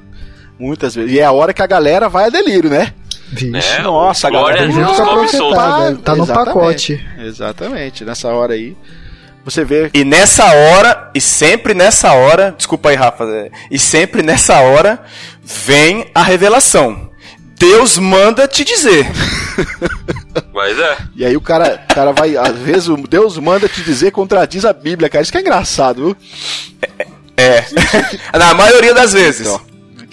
Muitas vezes. E é a hora que a galera vai a delírio, né? Vixe. É, Nossa, glória galera, a Deus, Junto com a nome solto. profetada, tá no Exatamente. pacote. Exatamente. Nessa hora aí, você vê. E nessa hora, e sempre nessa hora, desculpa aí, Rafa, é, e sempre nessa hora vem a revelação. Deus manda te dizer. Mas é. E aí o cara, o cara vai. Às vezes o Deus manda te dizer contradiz a Bíblia, cara. Isso que é engraçado, viu? É. Na maioria das vezes. Então,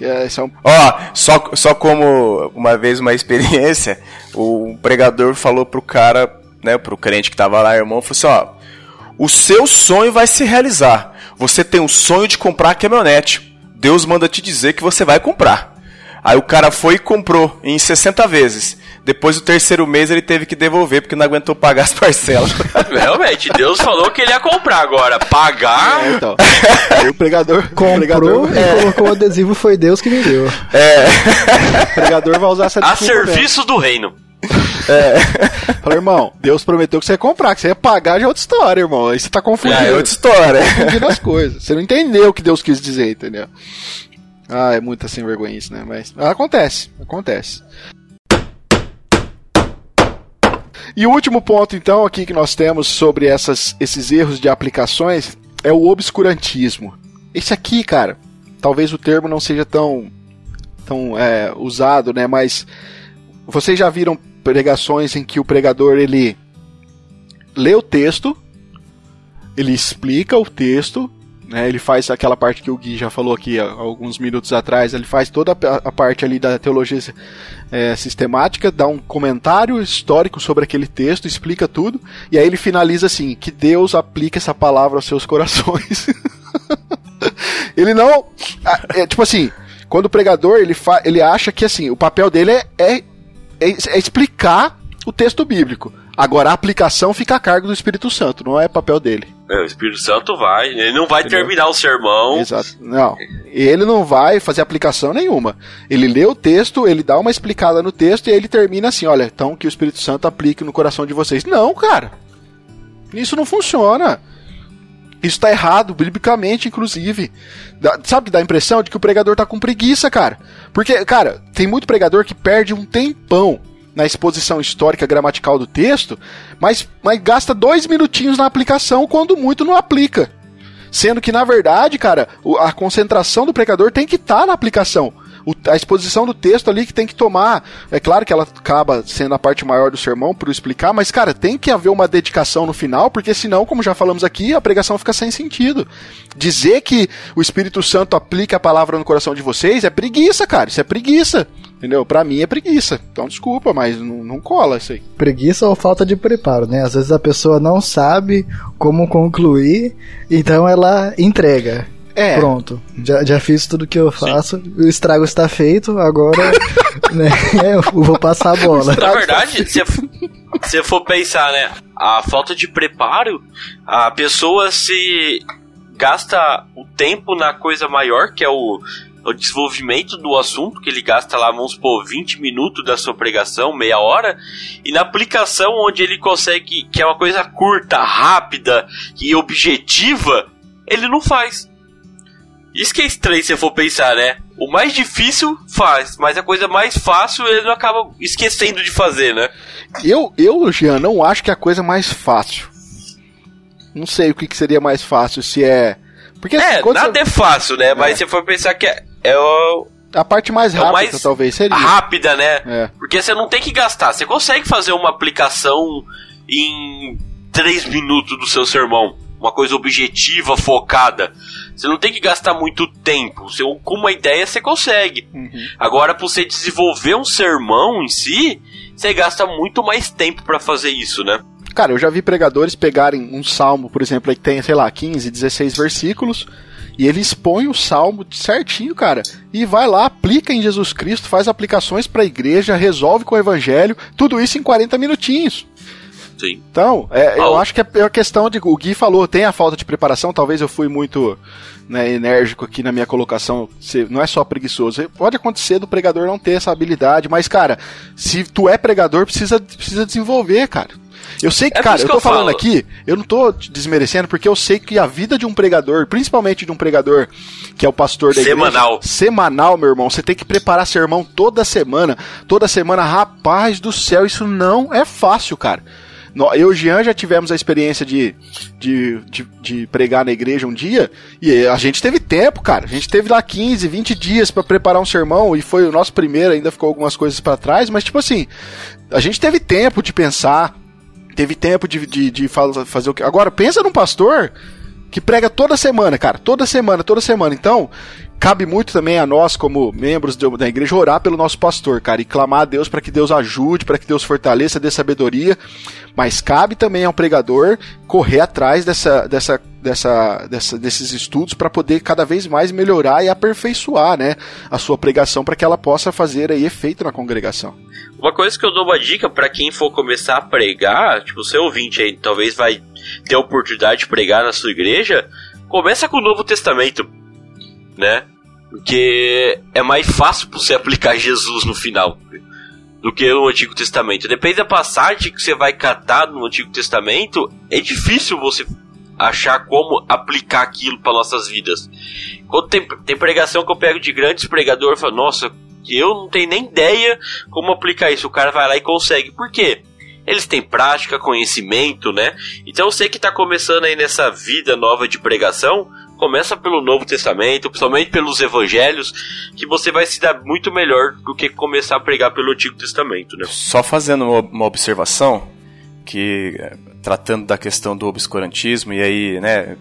que é- é Ó, só, só como uma vez uma experiência, o pregador falou pro cara, né, pro crente que tava lá, irmão, falou assim, ó, o seu sonho vai se realizar. Você tem um sonho de comprar a caminhonete. Deus manda te dizer que você vai comprar. Aí o cara foi e comprou em 60 vezes. Depois do terceiro mês ele teve que devolver porque não aguentou pagar as parcelas. Realmente, Deus falou que ele ia comprar agora. Pagar. É, então. Aí o pregador. o Comprou pregador, e é, colocou o adesivo, foi Deus que me deu. o pregador vai usar essa A mesmo. serviço do reino. Fala, irmão, Deus prometeu que você ia comprar, que você ia pagar já é outra história, irmão. Aí você tá confundindo. é outra história. confundindo as coisas. Você não entendeu o que Deus quis dizer, entendeu? Ah, é muita sem vergonha isso, né? Mas acontece, acontece. E o último ponto, então, aqui que nós temos sobre essas, esses erros de aplicações é o obscurantismo. Esse aqui, cara, talvez o termo não seja tão, tão é, usado, né? Mas vocês já viram pregações em que o pregador ele lê o texto, ele explica o texto, né, ele faz aquela parte que o Gui já falou aqui há alguns minutos atrás, ele faz toda a, parte ali da teologia é, sistemática, dá um comentário histórico sobre aquele texto, explica tudo, e aí ele finaliza assim, que Deus aplique essa palavra aos seus corações. ele não... É, tipo assim, quando o pregador, ele, fa, ele acha que assim, o papel dele é, é, é, é explicar o texto bíblico. Agora a aplicação fica a cargo do Espírito Santo, não é papel dele. É, o Espírito Santo vai. Ele não vai Entendeu? terminar o sermão. Exato. Não. Ele não vai fazer aplicação nenhuma. Ele lê o texto, ele dá uma explicada no texto e aí ele termina assim: olha, então que o Espírito Santo aplique no coração de vocês. Não, cara. Isso não funciona. Isso está errado, biblicamente, inclusive. Dá- sabe que dá a impressão de que o pregador tá com preguiça, cara. Porque, cara, tem muito pregador que perde um tempão na exposição histórica gramatical do texto, mas, mas gasta dois minutinhos na aplicação, quando muito não aplica. Sendo que, na verdade, cara, a concentração do pregador tem que estar na aplicação. O- a exposição do texto ali que tem que tomar. É claro que ela acaba sendo a parte maior do sermão para explicar, mas, cara, tem que haver uma dedicação no final, porque senão, como já falamos aqui, a pregação fica sem sentido. Dizer que o Espírito Santo aplica a palavra no coração de vocês é preguiça, cara. Isso é preguiça. Entendeu? Pra mim é preguiça. Então, desculpa, mas não, não cola isso aí. Preguiça ou falta de preparo, né? Às vezes a pessoa não sabe como concluir, então ela entrega. É. Pronto, já, já fiz tudo que eu faço, o estrago está feito, agora né, eu vou passar a bola. Na verdade, se você for pensar, né? A falta de preparo, a pessoa se gasta o tempo na coisa maior, que é o, o desenvolvimento do assunto, que ele gasta lá, vamos supor, 20 minutos da sua pregação, meia hora, e na aplicação onde ele consegue, que é uma coisa curta, rápida e objetiva, ele não faz. Isso que é estranho se for pensar, né? O mais difícil faz, mas a coisa mais fácil ele não acaba esquecendo de fazer, né? Eu, eu, Jean, não acho que é a coisa mais fácil. Não sei o que, que seria mais fácil, se é. Porque assim, É, quando nada você- é fácil, né? Mas É. se for pensar que é, é o- a parte mais é rápida, mais talvez seria. rápida, né? É. Porque você não tem que gastar. Você consegue fazer uma aplicação em 3 minutos do seu sermão. Uma coisa objetiva, focada. Você não tem que gastar muito tempo. Você, com uma ideia você consegue. Uhum. Agora, pra você desenvolver um sermão em si, você gasta muito mais tempo para fazer isso, né? Cara, eu já vi pregadores pegarem um salmo, por exemplo, que tem, sei lá, 15, 16 versículos, e ele expõe o salmo certinho, cara, e vai lá, aplica em Jesus Cristo, faz aplicações para a igreja, resolve com o evangelho, tudo isso em 40 minutinhos. Sim. Então, é, eu acho que é a questão de. O Gui falou, tem a falta de preparação, talvez eu fui muito né, enérgico aqui na minha colocação. Não é só preguiçoso. Pode acontecer do pregador não ter essa habilidade, mas, cara, se tu é pregador, precisa, precisa desenvolver, cara. Eu sei que, é cara, eu tô eu falando falo. aqui, eu não tô desmerecendo, porque eu sei que a vida de um pregador, principalmente de um pregador que é o pastor da semanal. igreja, semanal, meu irmão, você tem que preparar sermão toda semana, toda semana, rapaz do céu, isso não é fácil, cara. Eu e o Jean já tivemos a experiência de, de, de, de, pregar na igreja um dia e a gente teve tempo, cara. A gente teve lá 15, 20 dias para preparar um sermão e foi o nosso primeiro, ainda ficou algumas coisas para trás, mas tipo assim, a gente teve tempo de pensar, teve tempo de, de, de fazer o que. Agora, pensa num pastor que prega toda semana, cara. Toda semana, toda semana. Então, cabe muito também a nós, como membros da igreja, orar pelo nosso pastor, cara, e clamar a Deus para que Deus ajude, para que Deus fortaleça, dê sabedoria. Mas cabe também ao pregador correr atrás dessa, dessa, dessa, dessa desses estudos para poder cada vez mais melhorar e aperfeiçoar, né, a sua pregação para que ela possa fazer aí efeito na congregação. Uma coisa que eu dou uma dica para quem for começar a pregar, tipo, seu ouvinte aí talvez vai ter a oportunidade de pregar na sua igreja, começa com o Novo Testamento né? Porque é mais fácil você aplicar Jesus no final do que no Antigo Testamento. Depende da passagem que você vai catar no Antigo Testamento, é difícil você achar como aplicar aquilo para nossas vidas. Quando tem, tem pregação que eu pego de grandes pregadores, falo, nossa, eu não tenho nem ideia como aplicar isso. O cara vai lá e consegue. Por quê? Eles têm prática, conhecimento, né? Então você que está começando aí nessa vida nova de pregação, começa pelo Novo Testamento, principalmente pelos Evangelhos, que você vai se dar muito melhor do que começar a pregar pelo Antigo Testamento, né? Só fazendo uma observação, que eh, tratando da questão do obscurantismo, e aí, né,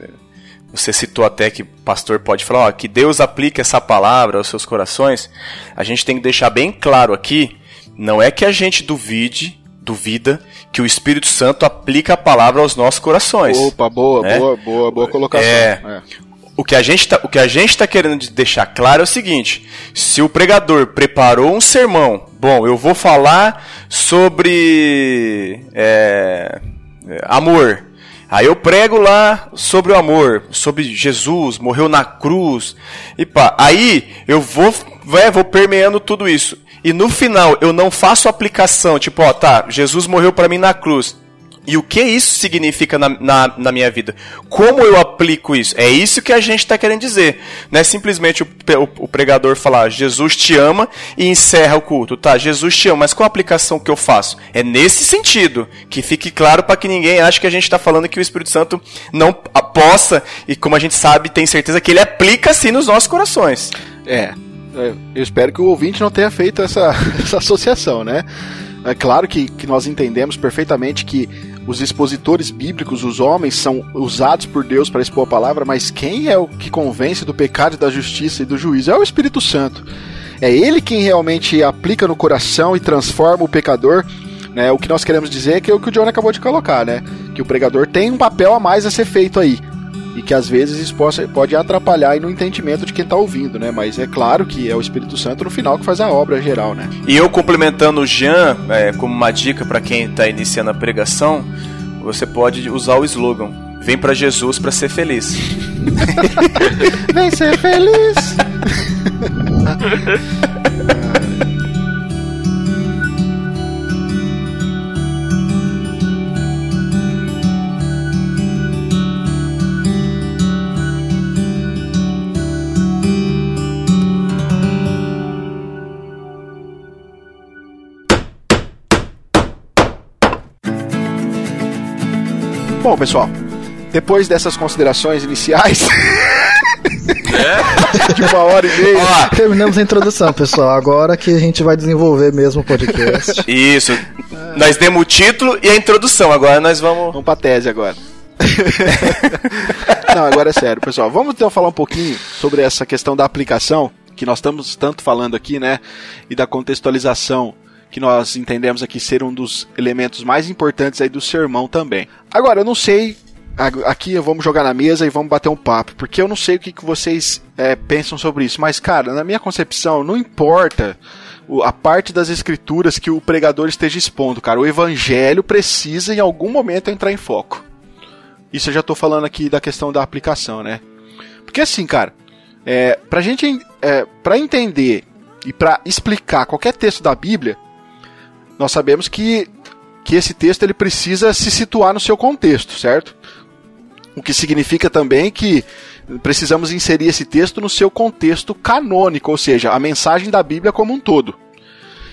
você citou até que o pastor pode falar ó, que Deus aplique essa palavra aos seus corações. A gente tem que deixar bem claro aqui, não é que a gente duvide, duvida que o Espírito Santo aplica a palavra aos nossos corações. Opa, boa, né? boa, boa, boa colocação. É, é o que a gente tá, o que a gente está querendo deixar claro é o seguinte: se o pregador preparou um sermão, bom, eu vou falar sobre é, amor. Aí eu prego lá sobre o amor, sobre Jesus, morreu na cruz. E pá, aí eu vou, é, vou permeando tudo isso. E no final eu não faço aplicação, tipo, ó, tá, Jesus morreu para mim na cruz. E o que isso significa na, na, na, minha vida? Como eu aplico isso? É isso que a gente está querendo dizer. Não é simplesmente o, o, o, pregador falar Jesus te ama e encerra o culto. Tá, Jesus te ama, mas qual a aplicação que eu faço? É nesse sentido. Que fique claro para que ninguém ache que a gente está falando que o Espírito Santo não possa, e como a gente sabe, tem certeza que ele aplica sim nos nossos corações. É. é eu espero que o ouvinte não tenha feito essa, essa associação, né? É claro que, que nós entendemos perfeitamente que os expositores bíblicos, os homens, são usados por Deus para expor a palavra, mas quem é o que convence do pecado, da justiça e do juízo? É o Espírito Santo. É ele quem realmente aplica no coração e transforma o pecador. Né? O que nós queremos dizer é que é o que o John acabou de colocar, né? Que o pregador tem um papel a mais a ser feito aí e que às vezes isso pode, pode atrapalhar no entendimento de quem está ouvindo, né? Mas é claro que é o Espírito Santo no final que faz a obra geral, né? E eu complementando o Jean, é, como uma dica para quem está iniciando a pregação, você pode usar o slogan: Vem para Jesus para ser feliz. Vem ser feliz. Bom, pessoal, depois dessas considerações iniciais. É? de uma hora e meia. Ó, terminamos a introdução, pessoal. Agora que a gente vai desenvolver mesmo o podcast. Isso. É. Nós demos o título e a introdução. Agora nós vamos. Vamos pra tese agora. Não, agora é sério, pessoal. Vamos então falar um pouquinho sobre essa questão da aplicação, que nós estamos tanto falando aqui, né? E da contextualização que nós entendemos aqui ser um dos elementos mais importantes aí do sermão também. Agora, eu não sei aqui vamos jogar na mesa e vamos bater um papo, porque eu não sei o que, vocês é, pensam sobre isso, mas cara, na minha concepção, não importa a parte das escrituras que o pregador esteja expondo, cara, o evangelho precisa em algum momento entrar em foco. Isso eu já estou falando aqui da questão da aplicação, né? Porque assim, cara, é, pra gente, é, pra entender e para explicar qualquer texto da Bíblia, nós sabemos que, que esse texto ele precisa se situar no seu contexto, certo? O que significa também que precisamos inserir esse texto no seu contexto canônico, ou seja, a mensagem da Bíblia como um todo.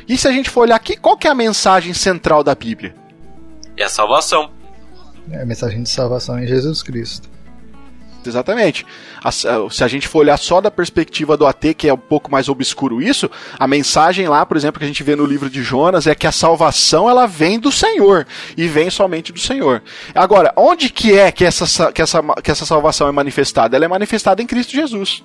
E se a gente for olhar aqui, qual que é a mensagem central da Bíblia? É a salvação. É a mensagem de salvação em Jesus Cristo. Exatamente. se a gente for olhar só da perspectiva do AT, que é um pouco mais obscuro isso, a mensagem lá, por exemplo, que a gente vê no livro de Jonas é que a salvação ela vem do Senhor e vem somente do Senhor. Agora, onde que é que essa, que essa, que essa salvação é manifestada? Ela é manifestada em Cristo Jesus.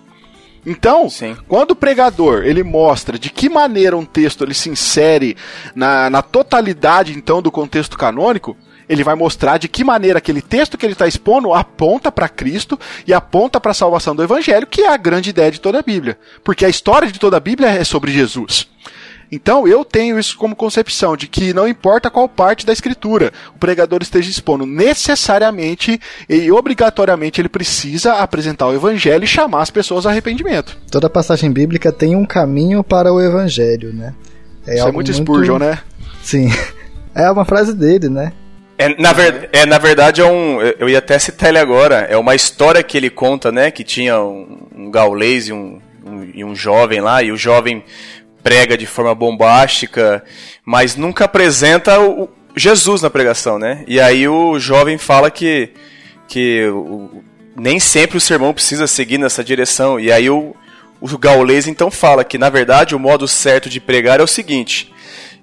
Então, Sim. quando o pregador ele mostra de que maneira um texto ele se insere na, na totalidade então do contexto canônico, ele vai mostrar de que maneira aquele texto que ele está expondo aponta para Cristo e aponta para a salvação do Evangelho, que é a grande ideia de toda a Bíblia. Porque a história de toda a Bíblia é sobre Jesus. Então eu tenho isso como concepção de que não importa qual parte da escritura o pregador esteja expondo, necessariamente e obrigatoriamente ele precisa apresentar o evangelho e chamar as pessoas ao arrependimento. Toda passagem bíblica tem um caminho para o evangelho, né? É isso é muito Spurgeon, né? Sim. É uma frase dele, né? É, na, ver, é, na verdade, é um. Eu ia até citar ele agora. É uma história que ele conta, né? Que tinha um, um gaulês e um, um, e um jovem lá, e o jovem prega de forma bombástica, mas nunca apresenta o, Jesus na pregação, né? E aí o jovem fala que, que o, nem sempre o sermão precisa seguir nessa direção. E aí o, o gaulês então fala que, na verdade, o modo certo de pregar é o seguinte: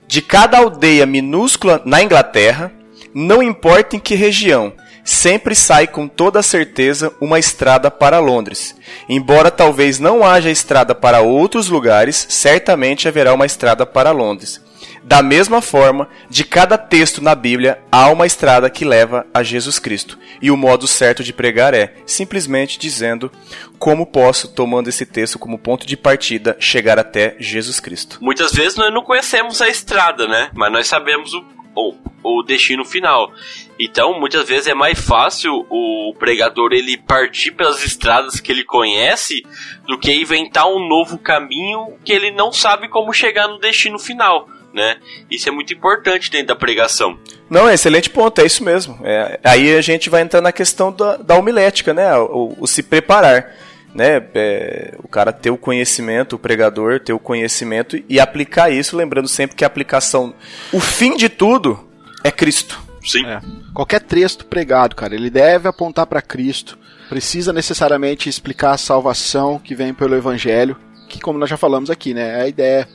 de cada aldeia minúscula na Inglaterra não importa em que região, sempre sai com toda certeza uma estrada para Londres. Embora talvez não haja estrada para outros lugares, certamente haverá uma estrada para Londres. Da mesma forma, de cada texto na Bíblia há uma estrada que leva a Jesus Cristo. E o modo certo de pregar é simplesmente dizendo como posso, tomando esse texto como ponto de partida, chegar até Jesus Cristo. Muitas vezes nós não conhecemos a estrada, né? Mas nós sabemos o ou, o destino final. Então, muitas vezes é mais fácil o pregador ele partir pelas estradas que ele conhece do que inventar um novo caminho que ele não sabe como chegar no destino final. Né? Isso é muito importante dentro da pregação. Não, é excelente ponto, é isso mesmo. É, aí a gente vai entrar na questão da, da homilética, né? O, o se preparar. Né, é, o cara ter o conhecimento, o pregador ter o conhecimento e aplicar isso, lembrando sempre que a aplicação, o fim de tudo é Cristo. Sim. É. Qualquer texto pregado, cara, ele deve apontar para Cristo. Precisa necessariamente explicar a salvação que vem pelo Evangelho, que, como nós já falamos aqui, né, é a ideia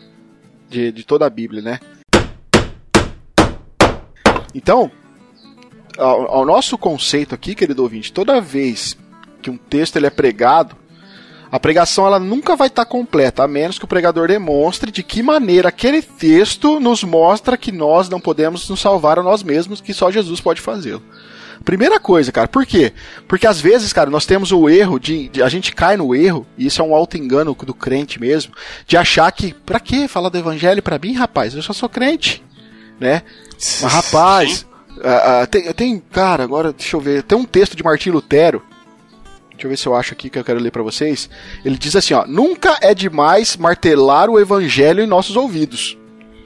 de, de toda a Bíblia, né? Então, ao, ao nosso conceito aqui, querido ouvinte, toda vez que um texto ele é pregado, a pregação ela nunca vai estar tá completa, a menos que o pregador demonstre de que maneira aquele texto nos mostra que nós não podemos nos salvar a nós mesmos, que só Jesus pode fazê-lo. Primeira coisa, cara, por quê? Porque às vezes, cara, nós temos o erro de, de, a gente cai no erro, e isso é um alto engano do crente mesmo, de achar que, pra que falar do evangelho para mim, rapaz? Eu só sou crente, né? Mas, rapaz, uh, uh, tem, tem, cara, agora deixa eu ver, tem um texto de Martim Lutero Deixa eu ver se eu acho aqui que eu quero ler para vocês. Ele diz assim, ó: "Nunca é demais martelar o evangelho em nossos ouvidos.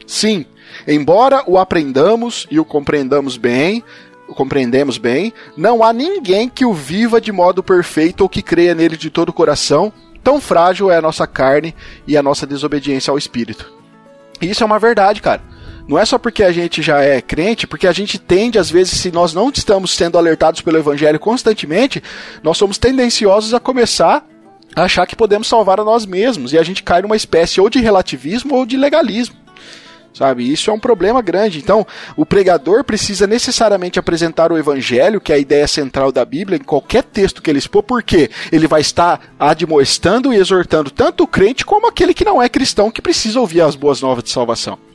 Sim, embora o aprendamos e o compreendamos bem, o compreendemos bem, não há ninguém que o viva de modo perfeito ou que creia nele de todo o coração. Tão frágil é a nossa carne e a nossa desobediência ao espírito." Isso é uma verdade, cara. Não é só porque a gente já é crente, porque a gente tende, às vezes, se nós não estamos sendo alertados pelo Evangelho constantemente, nós somos tendenciosos a começar a achar que podemos salvar a nós mesmos. E a gente cai numa espécie ou de relativismo ou de legalismo. Sabe? Isso é um problema grande. Então, o pregador precisa necessariamente apresentar o evangelho, que é a ideia central da Bíblia, em qualquer texto que ele expor, porque ele vai estar admoestando e exortando tanto o crente como aquele que não é cristão que precisa ouvir as boas novas de salvação.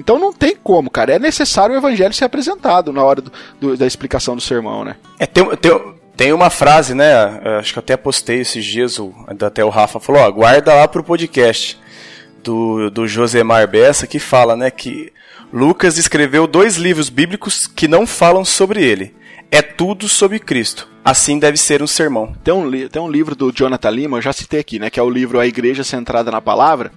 Então não tem como, cara. É necessário o evangelho ser apresentado na hora do, do, da explicação do sermão, né? É, tem, tem, tem uma frase, né? Acho que até postei esses dias, o, até o Rafa falou, ó, guarda lá pro podcast do, do Josemar Bessa que fala, né, que Lucas escreveu dois livros bíblicos que não falam sobre ele. É tudo sobre Cristo. Assim deve ser um sermão. Tem um, tem um livro do Jonathan Lima, eu já citei aqui, né? Que é o livro A Igreja Centrada na Palavra.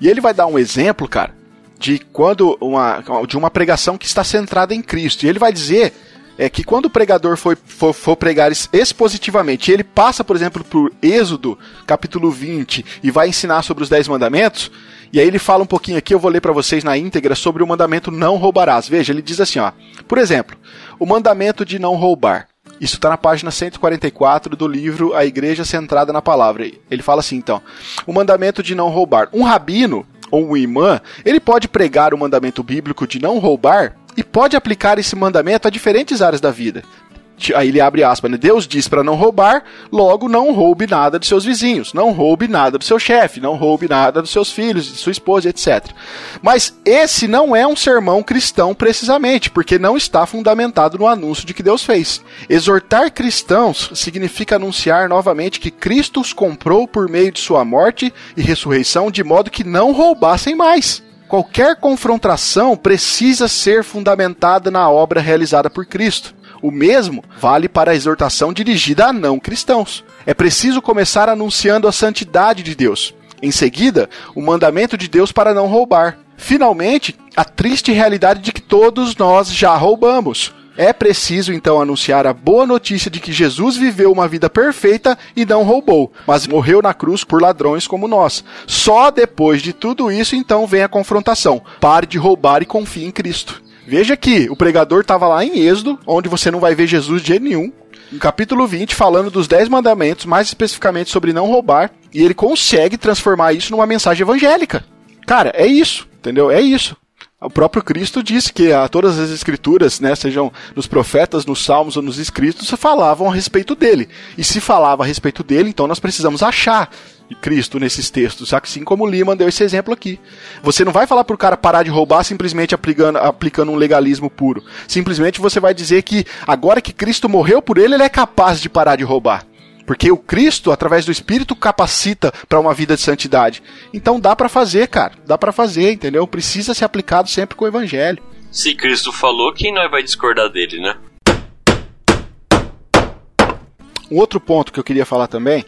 E ele vai dar um exemplo, cara, de quando uma, de uma pregação que está centrada em Cristo. E ele vai dizer é que quando o pregador for, for, for, pregar expositivamente, ele passa, por exemplo, por Êxodo, capítulo 20, e vai ensinar sobre os Dez Mandamentos, e aí ele fala um pouquinho aqui, eu vou ler para vocês na íntegra, sobre o mandamento não roubarás. Veja, ele diz assim, ó, por exemplo, o mandamento de não roubar. Isso está na página 144 do livro A Igreja Centrada na Palavra. Ele fala assim, então, o mandamento de não roubar. Um rabino ou um imã, ele pode pregar o mandamento bíblico de não roubar e pode aplicar esse mandamento a diferentes áreas da vida. Aí ele abre aspas, né? Deus diz para não roubar, logo não roube nada dos seus vizinhos, não roube nada do seu chefe, não roube nada dos seus filhos, de sua esposa, etc. Mas esse não é um sermão cristão precisamente, porque não está fundamentado no anúncio de que Deus fez. Exortar cristãos significa anunciar novamente que Cristo os comprou por meio de sua morte e ressurreição, de modo que não roubassem mais. Qualquer confrontação precisa ser fundamentada na obra realizada por Cristo. O mesmo vale para a exortação dirigida a não cristãos. É preciso começar anunciando a santidade de Deus. Em seguida, o mandamento de Deus para não roubar. Finalmente, a triste realidade de que todos nós já roubamos. É preciso então anunciar a boa notícia de que Jesus viveu uma vida perfeita e não roubou, mas morreu na cruz por ladrões como nós. Só depois de tudo isso então vem a confrontação. Pare de roubar e confie em Cristo. Veja que o pregador estava lá em Êxodo, onde você não vai ver Jesus de jeito nenhum, no capítulo 20, falando dos 10 mandamentos, mais especificamente sobre não roubar, e ele consegue transformar isso numa mensagem evangélica. Cara, é isso, entendeu? É isso. O próprio Cristo disse que a, todas as escrituras, né, sejam nos profetas, nos salmos ou nos escritos, falavam a respeito dele. E se falava a respeito dele, então nós precisamos achar Cristo nesses textos, assim como Lima deu esse exemplo aqui. Você não vai falar para o cara parar de roubar simplesmente aplicando, aplicando um legalismo puro. Simplesmente você vai dizer que agora que Cristo morreu por ele, ele é capaz de parar de roubar. Porque o Cristo, através do Espírito, capacita para uma vida de santidade. Então dá para fazer, cara. Dá para fazer, entendeu? Precisa ser aplicado sempre com o Evangelho. Se Cristo falou, quem não vai discordar dele, né? Um outro ponto que eu queria falar também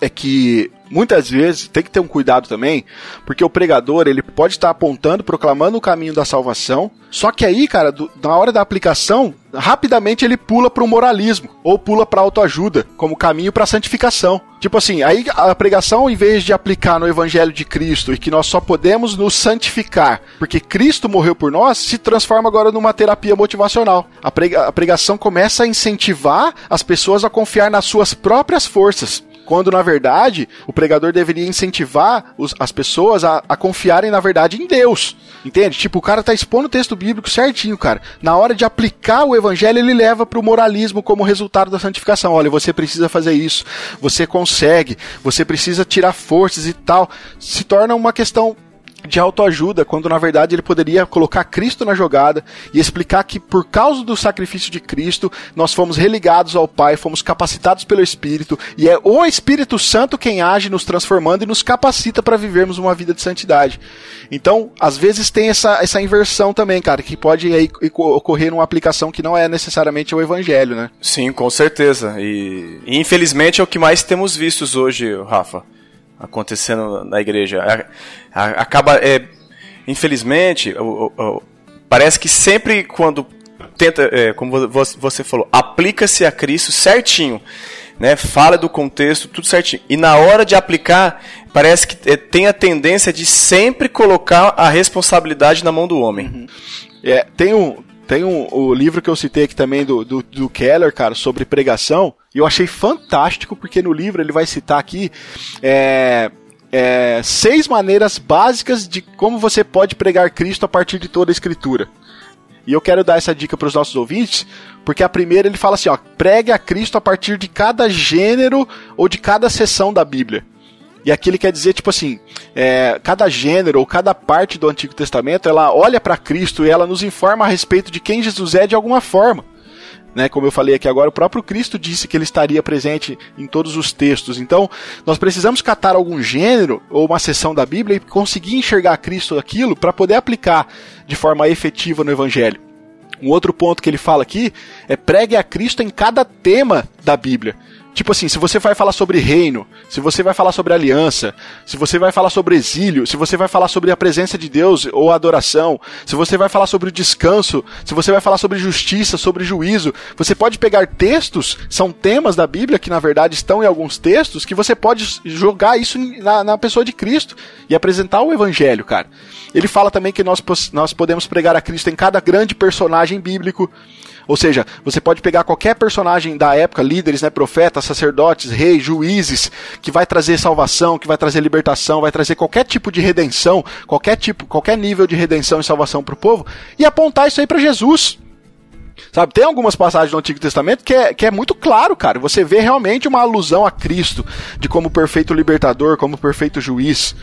é que muitas vezes tem que ter um cuidado também, porque o pregador ele pode estar apontando, proclamando o caminho da salvação, só que aí, cara, do, na hora da aplicação, rapidamente ele pula para o moralismo ou pula para autoajuda como caminho para santificação. Tipo assim, aí a pregação, em vez de aplicar no Evangelho de Cristo e que nós só podemos nos santificar porque Cristo morreu por nós, se transforma agora numa terapia motivacional. A, prega a pregação começa a incentivar as pessoas a confiar nas suas próprias forças quando na verdade o pregador deveria incentivar os, as pessoas a, a, confiarem na verdade em Deus. Entende? Tipo, o cara tá expondo o texto bíblico certinho, cara. Na hora de aplicar o evangelho, ele leva para o moralismo como resultado da santificação. Olha, você precisa fazer isso, você consegue, você precisa tirar forças e tal. Se torna uma questão de autoajuda, quando na verdade ele poderia colocar Cristo na jogada e explicar que por causa do sacrifício de Cristo, nós fomos religados ao Pai, fomos capacitados pelo Espírito, e é o Espírito Santo quem age nos transformando e nos capacita para vivermos uma vida de santidade. Então, às vezes tem essa, essa inversão também, cara, que pode aí ocorrer numa aplicação que não é necessariamente o evangelho, né? Sim, com certeza. E, infelizmente é o que mais temos vistos hoje, Rafa acontecendo na igreja. Acaba, é, infelizmente, parece que sempre quando tenta, é, como você falou, aplica-se a Cristo certinho, né? Fala do contexto, tudo certinho. E na hora de aplicar, parece que é, tem a tendência de sempre colocar a responsabilidade na mão do homem. Uhum. É, tem um, tem um, o livro que eu citei aqui também do, do, do, Keller, cara, sobre pregação, e eu achei fantástico, porque no livro ele vai citar aqui é, é, seis maneiras básicas de como você pode pregar Cristo a partir de toda a Escritura. E eu quero dar essa dica para os nossos ouvintes, porque a primeira ele fala assim: ó, pregue a Cristo a partir de cada gênero ou de cada seção da Bíblia. E aqui ele quer dizer, tipo assim, é, cada gênero ou cada parte do Antigo Testamento, ela olha para Cristo e ela nos informa a respeito de quem Jesus é de alguma forma. Né, como eu falei aqui agora, o próprio Cristo disse que ele estaria presente em todos os textos. Então, nós precisamos catar algum gênero ou uma seção da Bíblia e conseguir enxergar Cristo aquilo para poder aplicar de forma efetiva no Evangelho. Um outro ponto que ele fala aqui é pregue a Cristo em cada tema da Bíblia. Tipo assim, se você vai falar sobre reino, se você vai falar sobre aliança, se você vai falar sobre exílio, se você vai falar sobre a presença de Deus ou adoração, se você vai falar sobre o descanso, se você vai falar sobre justiça, sobre juízo, você pode pegar textos, são temas da Bíblia que na verdade estão em alguns textos, que você pode jogar isso na, na pessoa de Cristo e apresentar o evangelho, cara. Ele fala também que nós, nós podemos pregar a Cristo em cada grande personagem bíblico. Ou seja, você pode pegar qualquer personagem da época, líderes, né, profetas, sacerdotes, reis, juízes, que vai trazer salvação, que vai trazer libertação, vai trazer qualquer tipo de redenção, qualquer tipo, qualquer nível de redenção e salvação para o povo, e apontar isso aí para Jesus. Sabe, tem algumas passagens do Antigo Testamento que é, que é muito claro, cara. Você vê realmente uma alusão a Cristo, de como perfeito libertador, como perfeito juiz.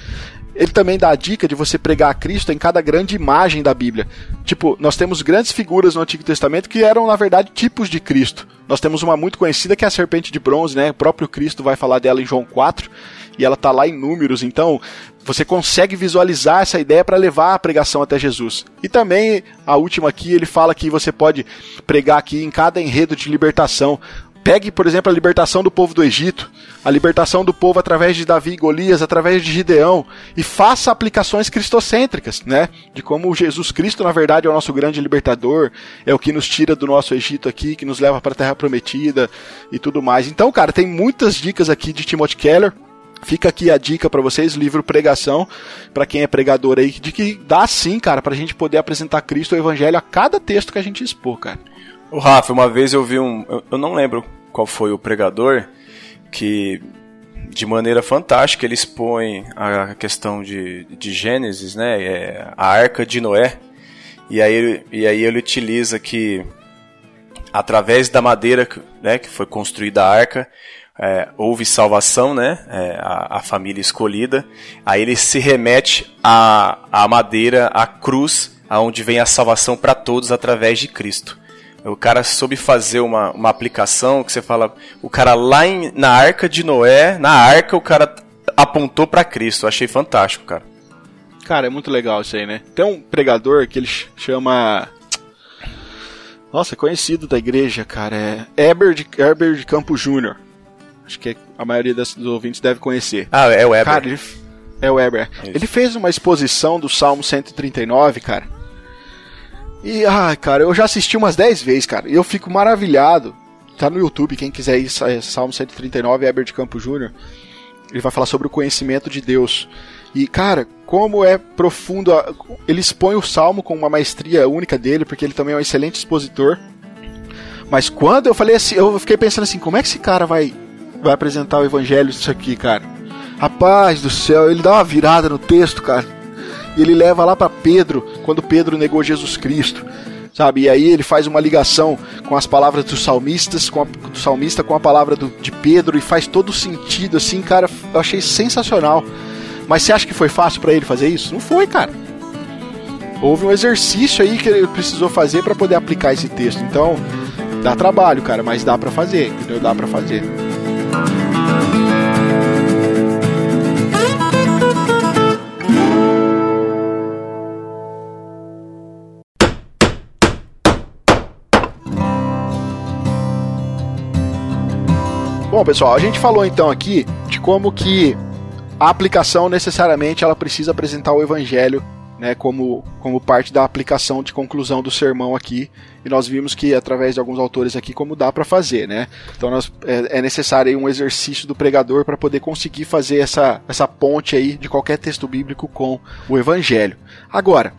Ele também dá a dica de você pregar a Cristo em cada grande imagem da Bíblia. Tipo, nós temos grandes figuras no Antigo Testamento que eram, na verdade, tipos de Cristo. Nós temos uma muito conhecida que é a serpente de bronze, né? O próprio Cristo vai falar dela em João 4 e ela tá lá em números. Então, você consegue visualizar essa ideia para levar a pregação até Jesus. E também a última aqui, ele fala que você pode pregar aqui em cada enredo de libertação. Pegue, por exemplo, a libertação do povo do Egito, a libertação do povo através de Davi e Golias, através de Gideão, e faça aplicações cristocêntricas, né? De como Jesus Cristo, na verdade, é o nosso grande libertador, é o que nos tira do nosso Egito aqui, que nos leva para a Terra Prometida e tudo mais. Então, cara, tem muitas dicas aqui de Timothy Keller. Fica aqui a dica para vocês, livro Pregação, para quem é pregador aí, de que dá sim, cara, pra gente poder apresentar Cristo, o Evangelho, a cada texto que a gente expor, cara. O Rafa, uma vez eu vi um. Eu, não lembro qual foi o pregador que de maneira fantástica ele expõe a questão de, de Gênesis, né? É, a arca de Noé. E aí, e aí ele utiliza que através da madeira né, que foi construída a arca, é, houve salvação, né? É, a, a, família escolhida. Aí ele se remete à, à madeira, à cruz, aonde vem a salvação para todos através de Cristo. O cara soube fazer uma, uma aplicação que você fala, o cara lá em, na arca de Noé, na arca o cara apontou para Cristo. Eu achei fantástico, cara. Cara, é muito legal isso aí, né? Tem um pregador que ele chama nossa, é conhecido da igreja, cara. É Eber de, de Campos Júnior. Acho que a maioria dos ouvintes deve conhecer. Ah, é o Eber. Cara, ele, é o Eber. Isso. Ele fez uma exposição do Salmo 139, cara. E, ai, cara, eu já assisti umas 10 vezes, cara. E eu fico maravilhado. Tá no YouTube, quem quiser ir, é Salmo 139, Herbert Campo Jr. Ele vai falar sobre o conhecimento de Deus. E, cara, como é profundo. Ele expõe o salmo com uma maestria única dele, porque ele também é um excelente expositor. Mas quando eu falei assim, eu fiquei pensando assim, como é que esse cara vai, vai apresentar o evangelho isso aqui, cara? Rapaz do céu, ele dá uma virada no texto, cara e ele leva lá para Pedro, quando Pedro negou Jesus Cristo. Sabe? E aí ele faz uma ligação com as palavras dos salmistas, com a, do salmista com a palavra do, de Pedro e faz todo sentido assim, cara, eu achei sensacional. Mas você acha que foi fácil para ele fazer isso? Não foi, cara. Houve um exercício aí que ele precisou fazer para poder aplicar esse texto. Então, dá trabalho, cara, mas dá para fazer, entendeu? Dá para fazer. Bom, pessoal, a gente falou então aqui de como que a aplicação necessariamente ela precisa apresentar o evangelho né, como, como parte da aplicação de conclusão do sermão aqui. E nós vimos que, através de alguns autores aqui, como dá para fazer, né? Então nós, é, é necessário um exercício do pregador para poder conseguir fazer essa, essa ponte aí de qualquer texto bíblico com o evangelho. Agora,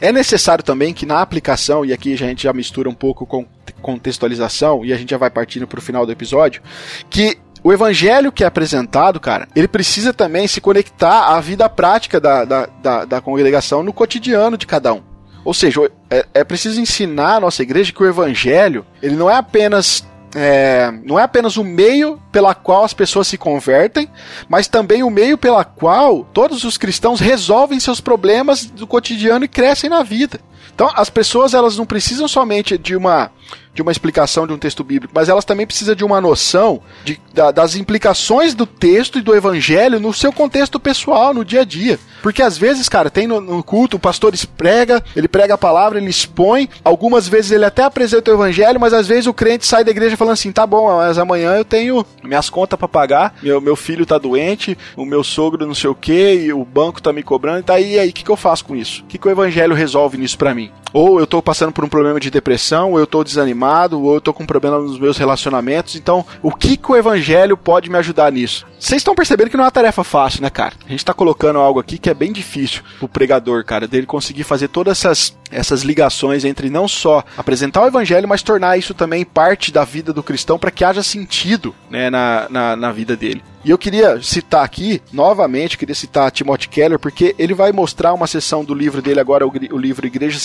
é necessário também que na aplicação, e aqui a gente já mistura um pouco com contextualização, e a gente já vai partindo para o final do episódio, que o evangelho que é apresentado, cara, ele precisa também se conectar à vida prática da, da, da, da congregação no cotidiano de cada um. Ou seja, é, é preciso ensinar a nossa igreja que o evangelho, ele não é apenas é, não é apenas o meio pela qual as pessoas se convertem, mas também o meio pela qual todos os cristãos resolvem seus problemas do cotidiano e crescem na vida. Então, as pessoas elas não precisam somente de uma de uma explicação de um texto bíblico, mas elas também precisam de uma noção de, da, das implicações do texto e do evangelho no seu contexto pessoal, no dia a dia. Porque às vezes, cara, tem no, no culto, o pastor prega, ele prega a palavra, ele expõe, algumas vezes ele até apresenta o evangelho, mas às vezes o crente sai da igreja falando assim: tá bom, mas amanhã eu tenho minhas contas para pagar, meu, meu filho tá doente, o meu sogro não sei o que, e o banco tá me cobrando, e tá aí, e aí, o que, que eu faço com isso? O que, que o evangelho resolve nisso para mim? Ou eu tô passando por um problema de depressão, ou eu tô desanimado, ou eu tô com um problema nos meus relacionamentos. Então, o que, que o evangelho pode me ajudar nisso? Vocês estão percebendo que não é uma tarefa fácil, né, cara? A gente tá colocando algo aqui que é bem difícil pro pregador, cara, dele conseguir fazer todas essas, essas ligações entre não só apresentar o evangelho, mas tornar isso também parte da vida do cristão para que haja sentido, né, na, na, na vida dele. E eu queria citar aqui, novamente, queria citar Timothy Keller, porque ele vai mostrar uma sessão do livro dele agora, o, o, livro Igreja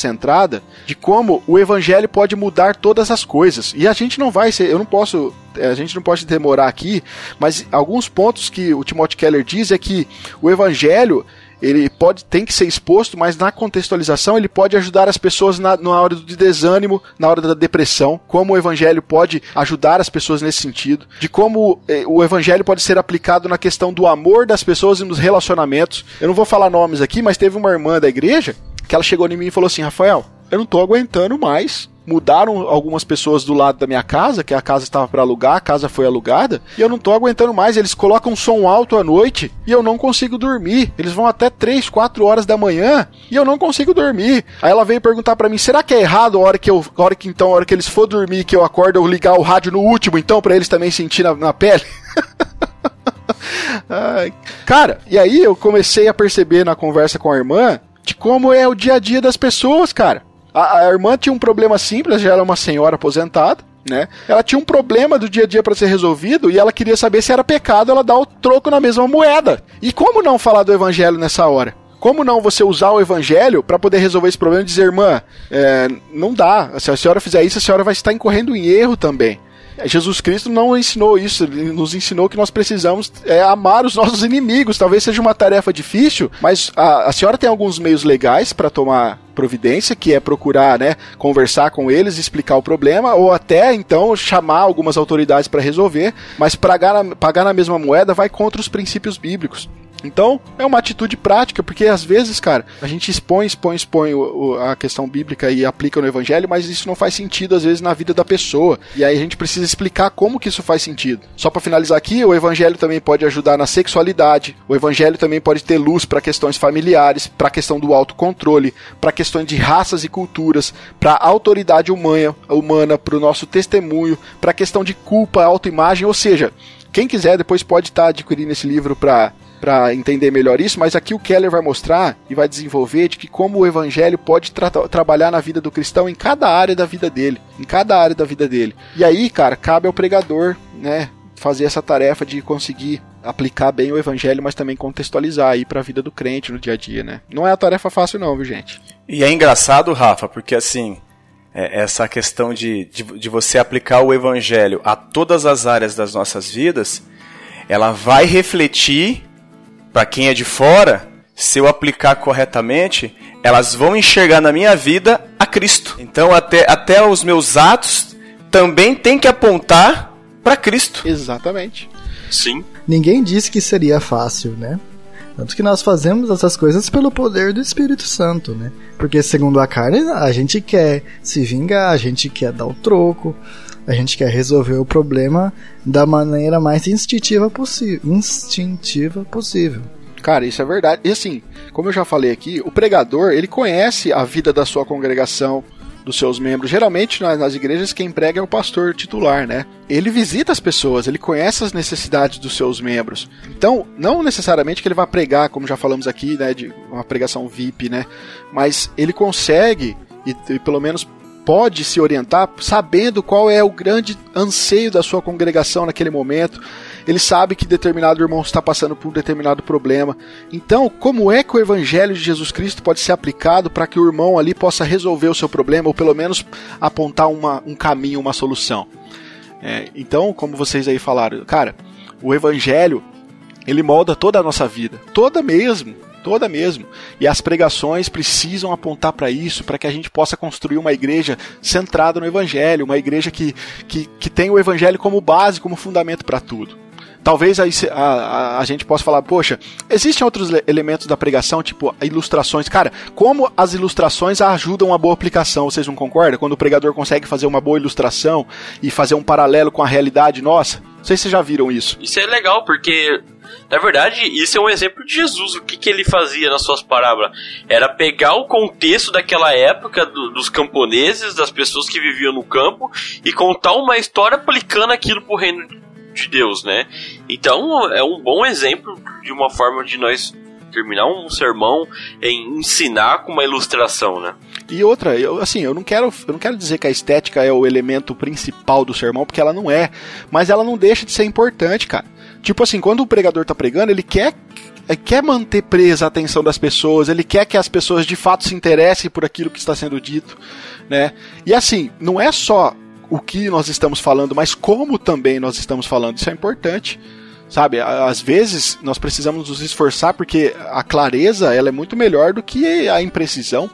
De como o evangelho pode mudar todas as coisas. E a gente não vai ser, eu não posso, a gente não pode demorar aqui, mas alguns pontos que o Timothy Keller diz é que o evangelho ele pode tem que ser exposto, mas na contextualização ele pode ajudar as pessoas na, na hora do desânimo, na hora da depressão, como o evangelho pode ajudar as pessoas nesse sentido, de como eh, o evangelho pode ser aplicado na questão do amor das pessoas e nos relacionamentos. Eu não vou falar nomes aqui, mas teve uma irmã da igreja que ela chegou em mim e falou assim: Rafael, eu não tô aguentando mais mudaram algumas pessoas do lado da minha casa, que a casa estava para alugar, a casa foi alugada, e eu não tô aguentando mais. Eles colocam som alto à noite e eu não consigo dormir. Eles vão até 3, 4 horas da manhã e eu não consigo dormir. Aí ela veio perguntar para mim: será que é errado a hora que eu, a hora que então, a hora que eles for dormir, que eu acordo, eu ligar o rádio no último, então, para eles também sentir na, na pele? Cara, e aí eu comecei a perceber na conversa com a irmã de como é o dia a dia das pessoas, cara. A, a irmã tinha um problema simples, já era uma senhora aposentada. Né? Ela tinha um problema do dia a dia para ser resolvido e ela queria saber se era pecado ela dar o troco na mesma moeda. E como não falar do evangelho nessa hora? Como não você usar o evangelho para poder resolver esse problema e dizer, irmã, é, não dá. Se a senhora fizer isso, a senhora vai estar incorrendo em erro também. Jesus Cristo não ensinou isso, ele nos ensinou que nós precisamos é, amar os nossos inimigos. Talvez seja uma tarefa difícil, mas a, a senhora tem alguns meios legais para tomar providência, que é procurar, né, conversar com eles, explicar o problema, ou até então chamar algumas autoridades para resolver, mas pagar na, pagar na mesma moeda vai contra os princípios bíblicos. Então, é uma atitude prática, porque às vezes, cara, a gente expõe, expõe, expõe o, o, a questão bíblica e aplica no evangelho, mas isso não faz sentido às vezes na vida da pessoa. E aí a gente precisa explicar como que isso faz sentido. Só para finalizar aqui, o evangelho também pode ajudar na sexualidade. O evangelho também pode ter luz para questões familiares, para questão do autocontrole, para questões de raças e culturas, para autoridade humana, humana, para o nosso testemunho, para questão de culpa, autoimagem, ou seja, quem quiser depois pode estar tá adquirindo esse livro para para entender melhor isso, mas aqui o Keller vai mostrar e vai desenvolver de que como o evangelho pode tra trabalhar na vida do cristão em cada área da vida dele, em cada área da vida dele. E aí, cara, cabe ao pregador, né, fazer essa tarefa de conseguir aplicar bem o evangelho, mas também contextualizar aí para a vida do crente no dia a dia, né? Não é a tarefa fácil não, viu, gente? E é engraçado, Rafa, porque assim, é, essa questão de, de, de você aplicar o evangelho a todas as áreas das nossas vidas, ela vai refletir para quem é de fora, se eu aplicar corretamente, elas vão enxergar na minha vida a Cristo. Então até, até os meus atos também têm que apontar para Cristo. Exatamente. Sim. Ninguém disse que seria fácil, né? Tanto que nós fazemos essas coisas pelo poder do Espírito Santo, né? Porque segundo a carne, a gente quer se vingar, a gente quer dar o troco, a gente quer resolver o problema da maneira mais instintiva, instintiva possível. Cara, isso é verdade. E assim, como eu já falei aqui, o pregador, ele conhece a vida da sua congregação, dos seus membros. Geralmente nas, nas, igrejas quem prega é o pastor titular, né? Ele visita as pessoas, ele conhece as necessidades dos seus membros. Então, não necessariamente que ele vá pregar, como já falamos aqui, né, de uma pregação VIP, né? Mas ele consegue e, e pelo menos pode se orientar sabendo qual é o grande anseio da sua congregação naquele momento. Ele sabe que determinado irmão está passando por um determinado problema. Então, como é que o evangelho de Jesus Cristo pode ser aplicado para que o irmão ali possa resolver o seu problema ou pelo menos apontar uma, um caminho, uma solução? É, então, como vocês aí falaram, cara, o evangelho ele molda toda a nossa vida, toda mesmo, toda mesmo. E as pregações precisam apontar para isso, para que a gente possa construir uma igreja centrada no evangelho, uma igreja que, que, que tem o evangelho como base, como fundamento para tudo. Talvez aí a, a, a, gente possa falar, poxa, existem outros elementos da pregação, tipo ilustrações. Cara, como as ilustrações ajudam a boa aplicação, vocês não concordam? Quando o pregador consegue fazer uma boa ilustração e fazer um paralelo com a realidade nossa? Não sei se vocês já viram isso. Isso é legal, porque na verdade, isso é um exemplo de Jesus. O que, que ele fazia nas suas parábolas? Era pegar o contexto daquela época do, dos camponeses, das pessoas que viviam no campo, e contar uma história aplicando aquilo pro reino de Deus, né? Então é um bom exemplo de uma forma de nós terminar um sermão em ensinar com uma ilustração, né? E outra, eu, assim, eu não quero, eu não quero dizer que a estética é o elemento principal do sermão, porque ela não é, mas ela não deixa de ser importante, cara. Tipo assim, quando o pregador tá pregando, ele quer quer manter presa a atenção das pessoas, ele quer que as pessoas de fato se interessem por aquilo que está sendo dito, né? E assim, não é só o que nós estamos falando, mas como também nós estamos falando. Isso é importante. Sabe, às vezes nós precisamos nos esforçar porque a clareza ela é muito melhor do que a imprecisão.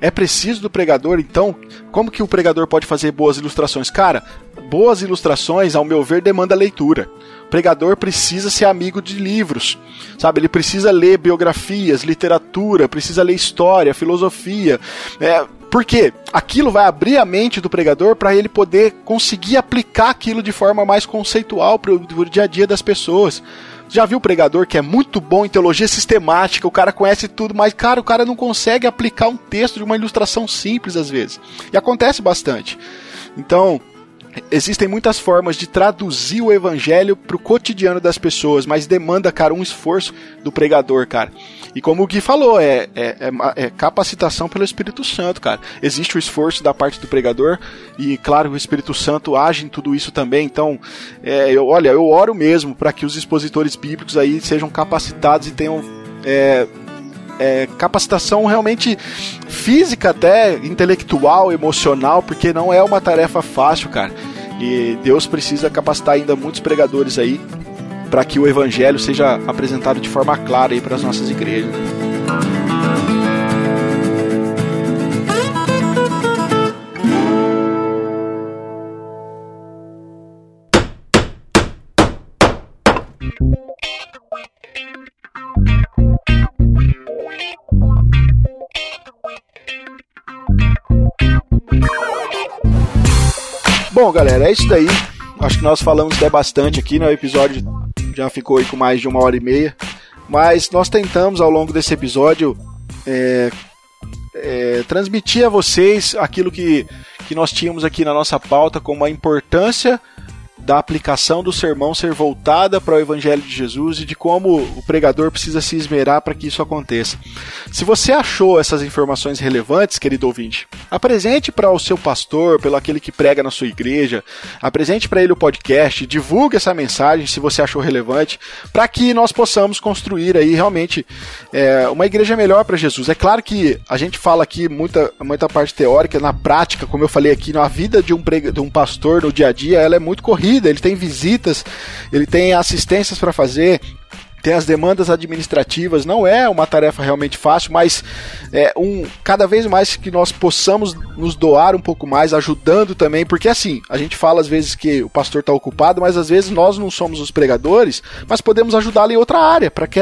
É preciso do pregador, então, como que o pregador pode fazer boas ilustrações? Cara, boas ilustrações, ao meu ver, demanda leitura. Pregador precisa ser amigo de livros, sabe? Ele precisa ler biografias, literatura, precisa ler história, filosofia. É, porque aquilo vai abrir a mente do pregador para ele poder conseguir aplicar aquilo de forma mais conceitual para o dia a dia das pessoas. Já viu o pregador que é muito bom em teologia sistemática, o cara conhece tudo, mas, cara, o cara não consegue aplicar um texto de uma ilustração simples às vezes. E acontece bastante. Então, existem muitas formas de traduzir o evangelho para o cotidiano das pessoas, mas demanda, cara, um esforço do pregador, cara. E como o Gui falou, é, é, é, é, capacitação pelo Espírito Santo, cara. Existe o esforço da parte do pregador e, claro, o Espírito Santo age em tudo isso também. Então, é, eu, olha, eu oro mesmo para que os expositores bíblicos aí sejam capacitados e tenham é, é, capacitação realmente física, até intelectual, emocional, porque não é uma tarefa fácil, cara. E Deus precisa capacitar ainda muitos pregadores aí para que o evangelho seja apresentado de forma clara aí para as nossas igrejas. Bom, galera, é isso daí. Acho que nós falamos até bastante aqui, né? O episódio já ficou aí com mais de uma hora e meia. Mas nós tentamos ao longo desse episódio é, é, transmitir a vocês aquilo que, que nós tínhamos aqui na nossa pauta como a importância da aplicação do sermão ser voltada para o Evangelho de Jesus e de como o pregador precisa se esmerar para que isso aconteça. Se você achou essas informações relevantes, querido ouvinte, apresente para o seu pastor, pelo aquele que prega na sua igreja, apresente para ele o podcast, divulgue essa mensagem se você achou relevante, para que nós possamos construir aí realmente é, uma igreja melhor para Jesus. É claro que a gente fala aqui muita, muita parte teórica, na prática, como eu falei aqui, na vida de um, prega, de um pastor no dia a dia, ela é muito corrida corrida, ele tem visitas, ele tem assistências para fazer, tem as demandas administrativas, não é uma tarefa realmente fácil, mas é um cada vez mais que nós possamos nos doar um pouco mais, ajudando também, porque assim, a gente fala às vezes que o pastor está ocupado, mas às vezes nós não somos os pregadores, mas podemos ajudá-lo em outra área, para que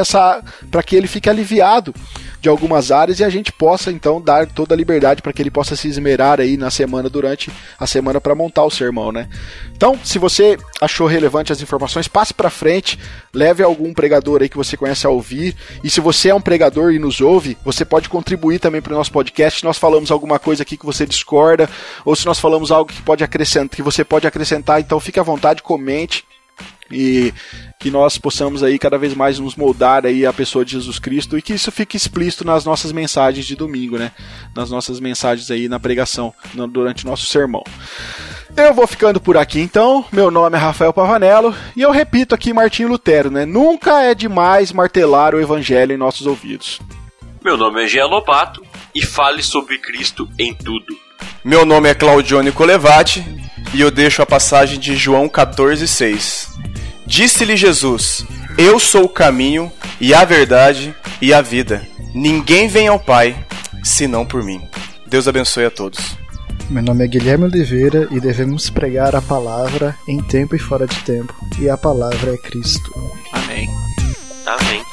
para que ele fique aliviado de algumas áreas e a gente possa então dar toda a liberdade para que ele possa se esmerar aí na semana durante a semana para montar o sermão, né? Então, se você achou relevante as informações, passe para frente, leve algum pregador aí que você conhece a ouvir. E se você é um pregador e nos ouve, você pode contribuir também para o nosso podcast. Se nós falamos alguma coisa aqui que você discorda, ou se nós falamos algo que pode acrescentar, que você pode acrescentar, então fique à vontade, comente e que nós possamos aí cada vez mais nos moldar aí a pessoa de Jesus Cristo e que isso fique explícito nas nossas mensagens de domingo, né? Nas nossas mensagens aí na pregação no, durante o nosso sermão. Eu vou ficando por aqui então. Meu nome é Rafael Pavanello e eu repito aqui Martinho Lutero, né? Nunca é demais martelar o evangelho em nossos ouvidos. Meu nome é Gia Lobato e fale sobre Cristo em tudo. Meu nome é Claudione Colevati e eu deixo a passagem de João 14,6. Disse-lhe Jesus: Eu sou o caminho e a verdade e a vida. Ninguém vem ao Pai senão por mim. Deus abençoe a todos. Meu nome é Guilherme Oliveira e devemos pregar a palavra em tempo e fora de tempo. E a palavra é Cristo. Amém. Amém.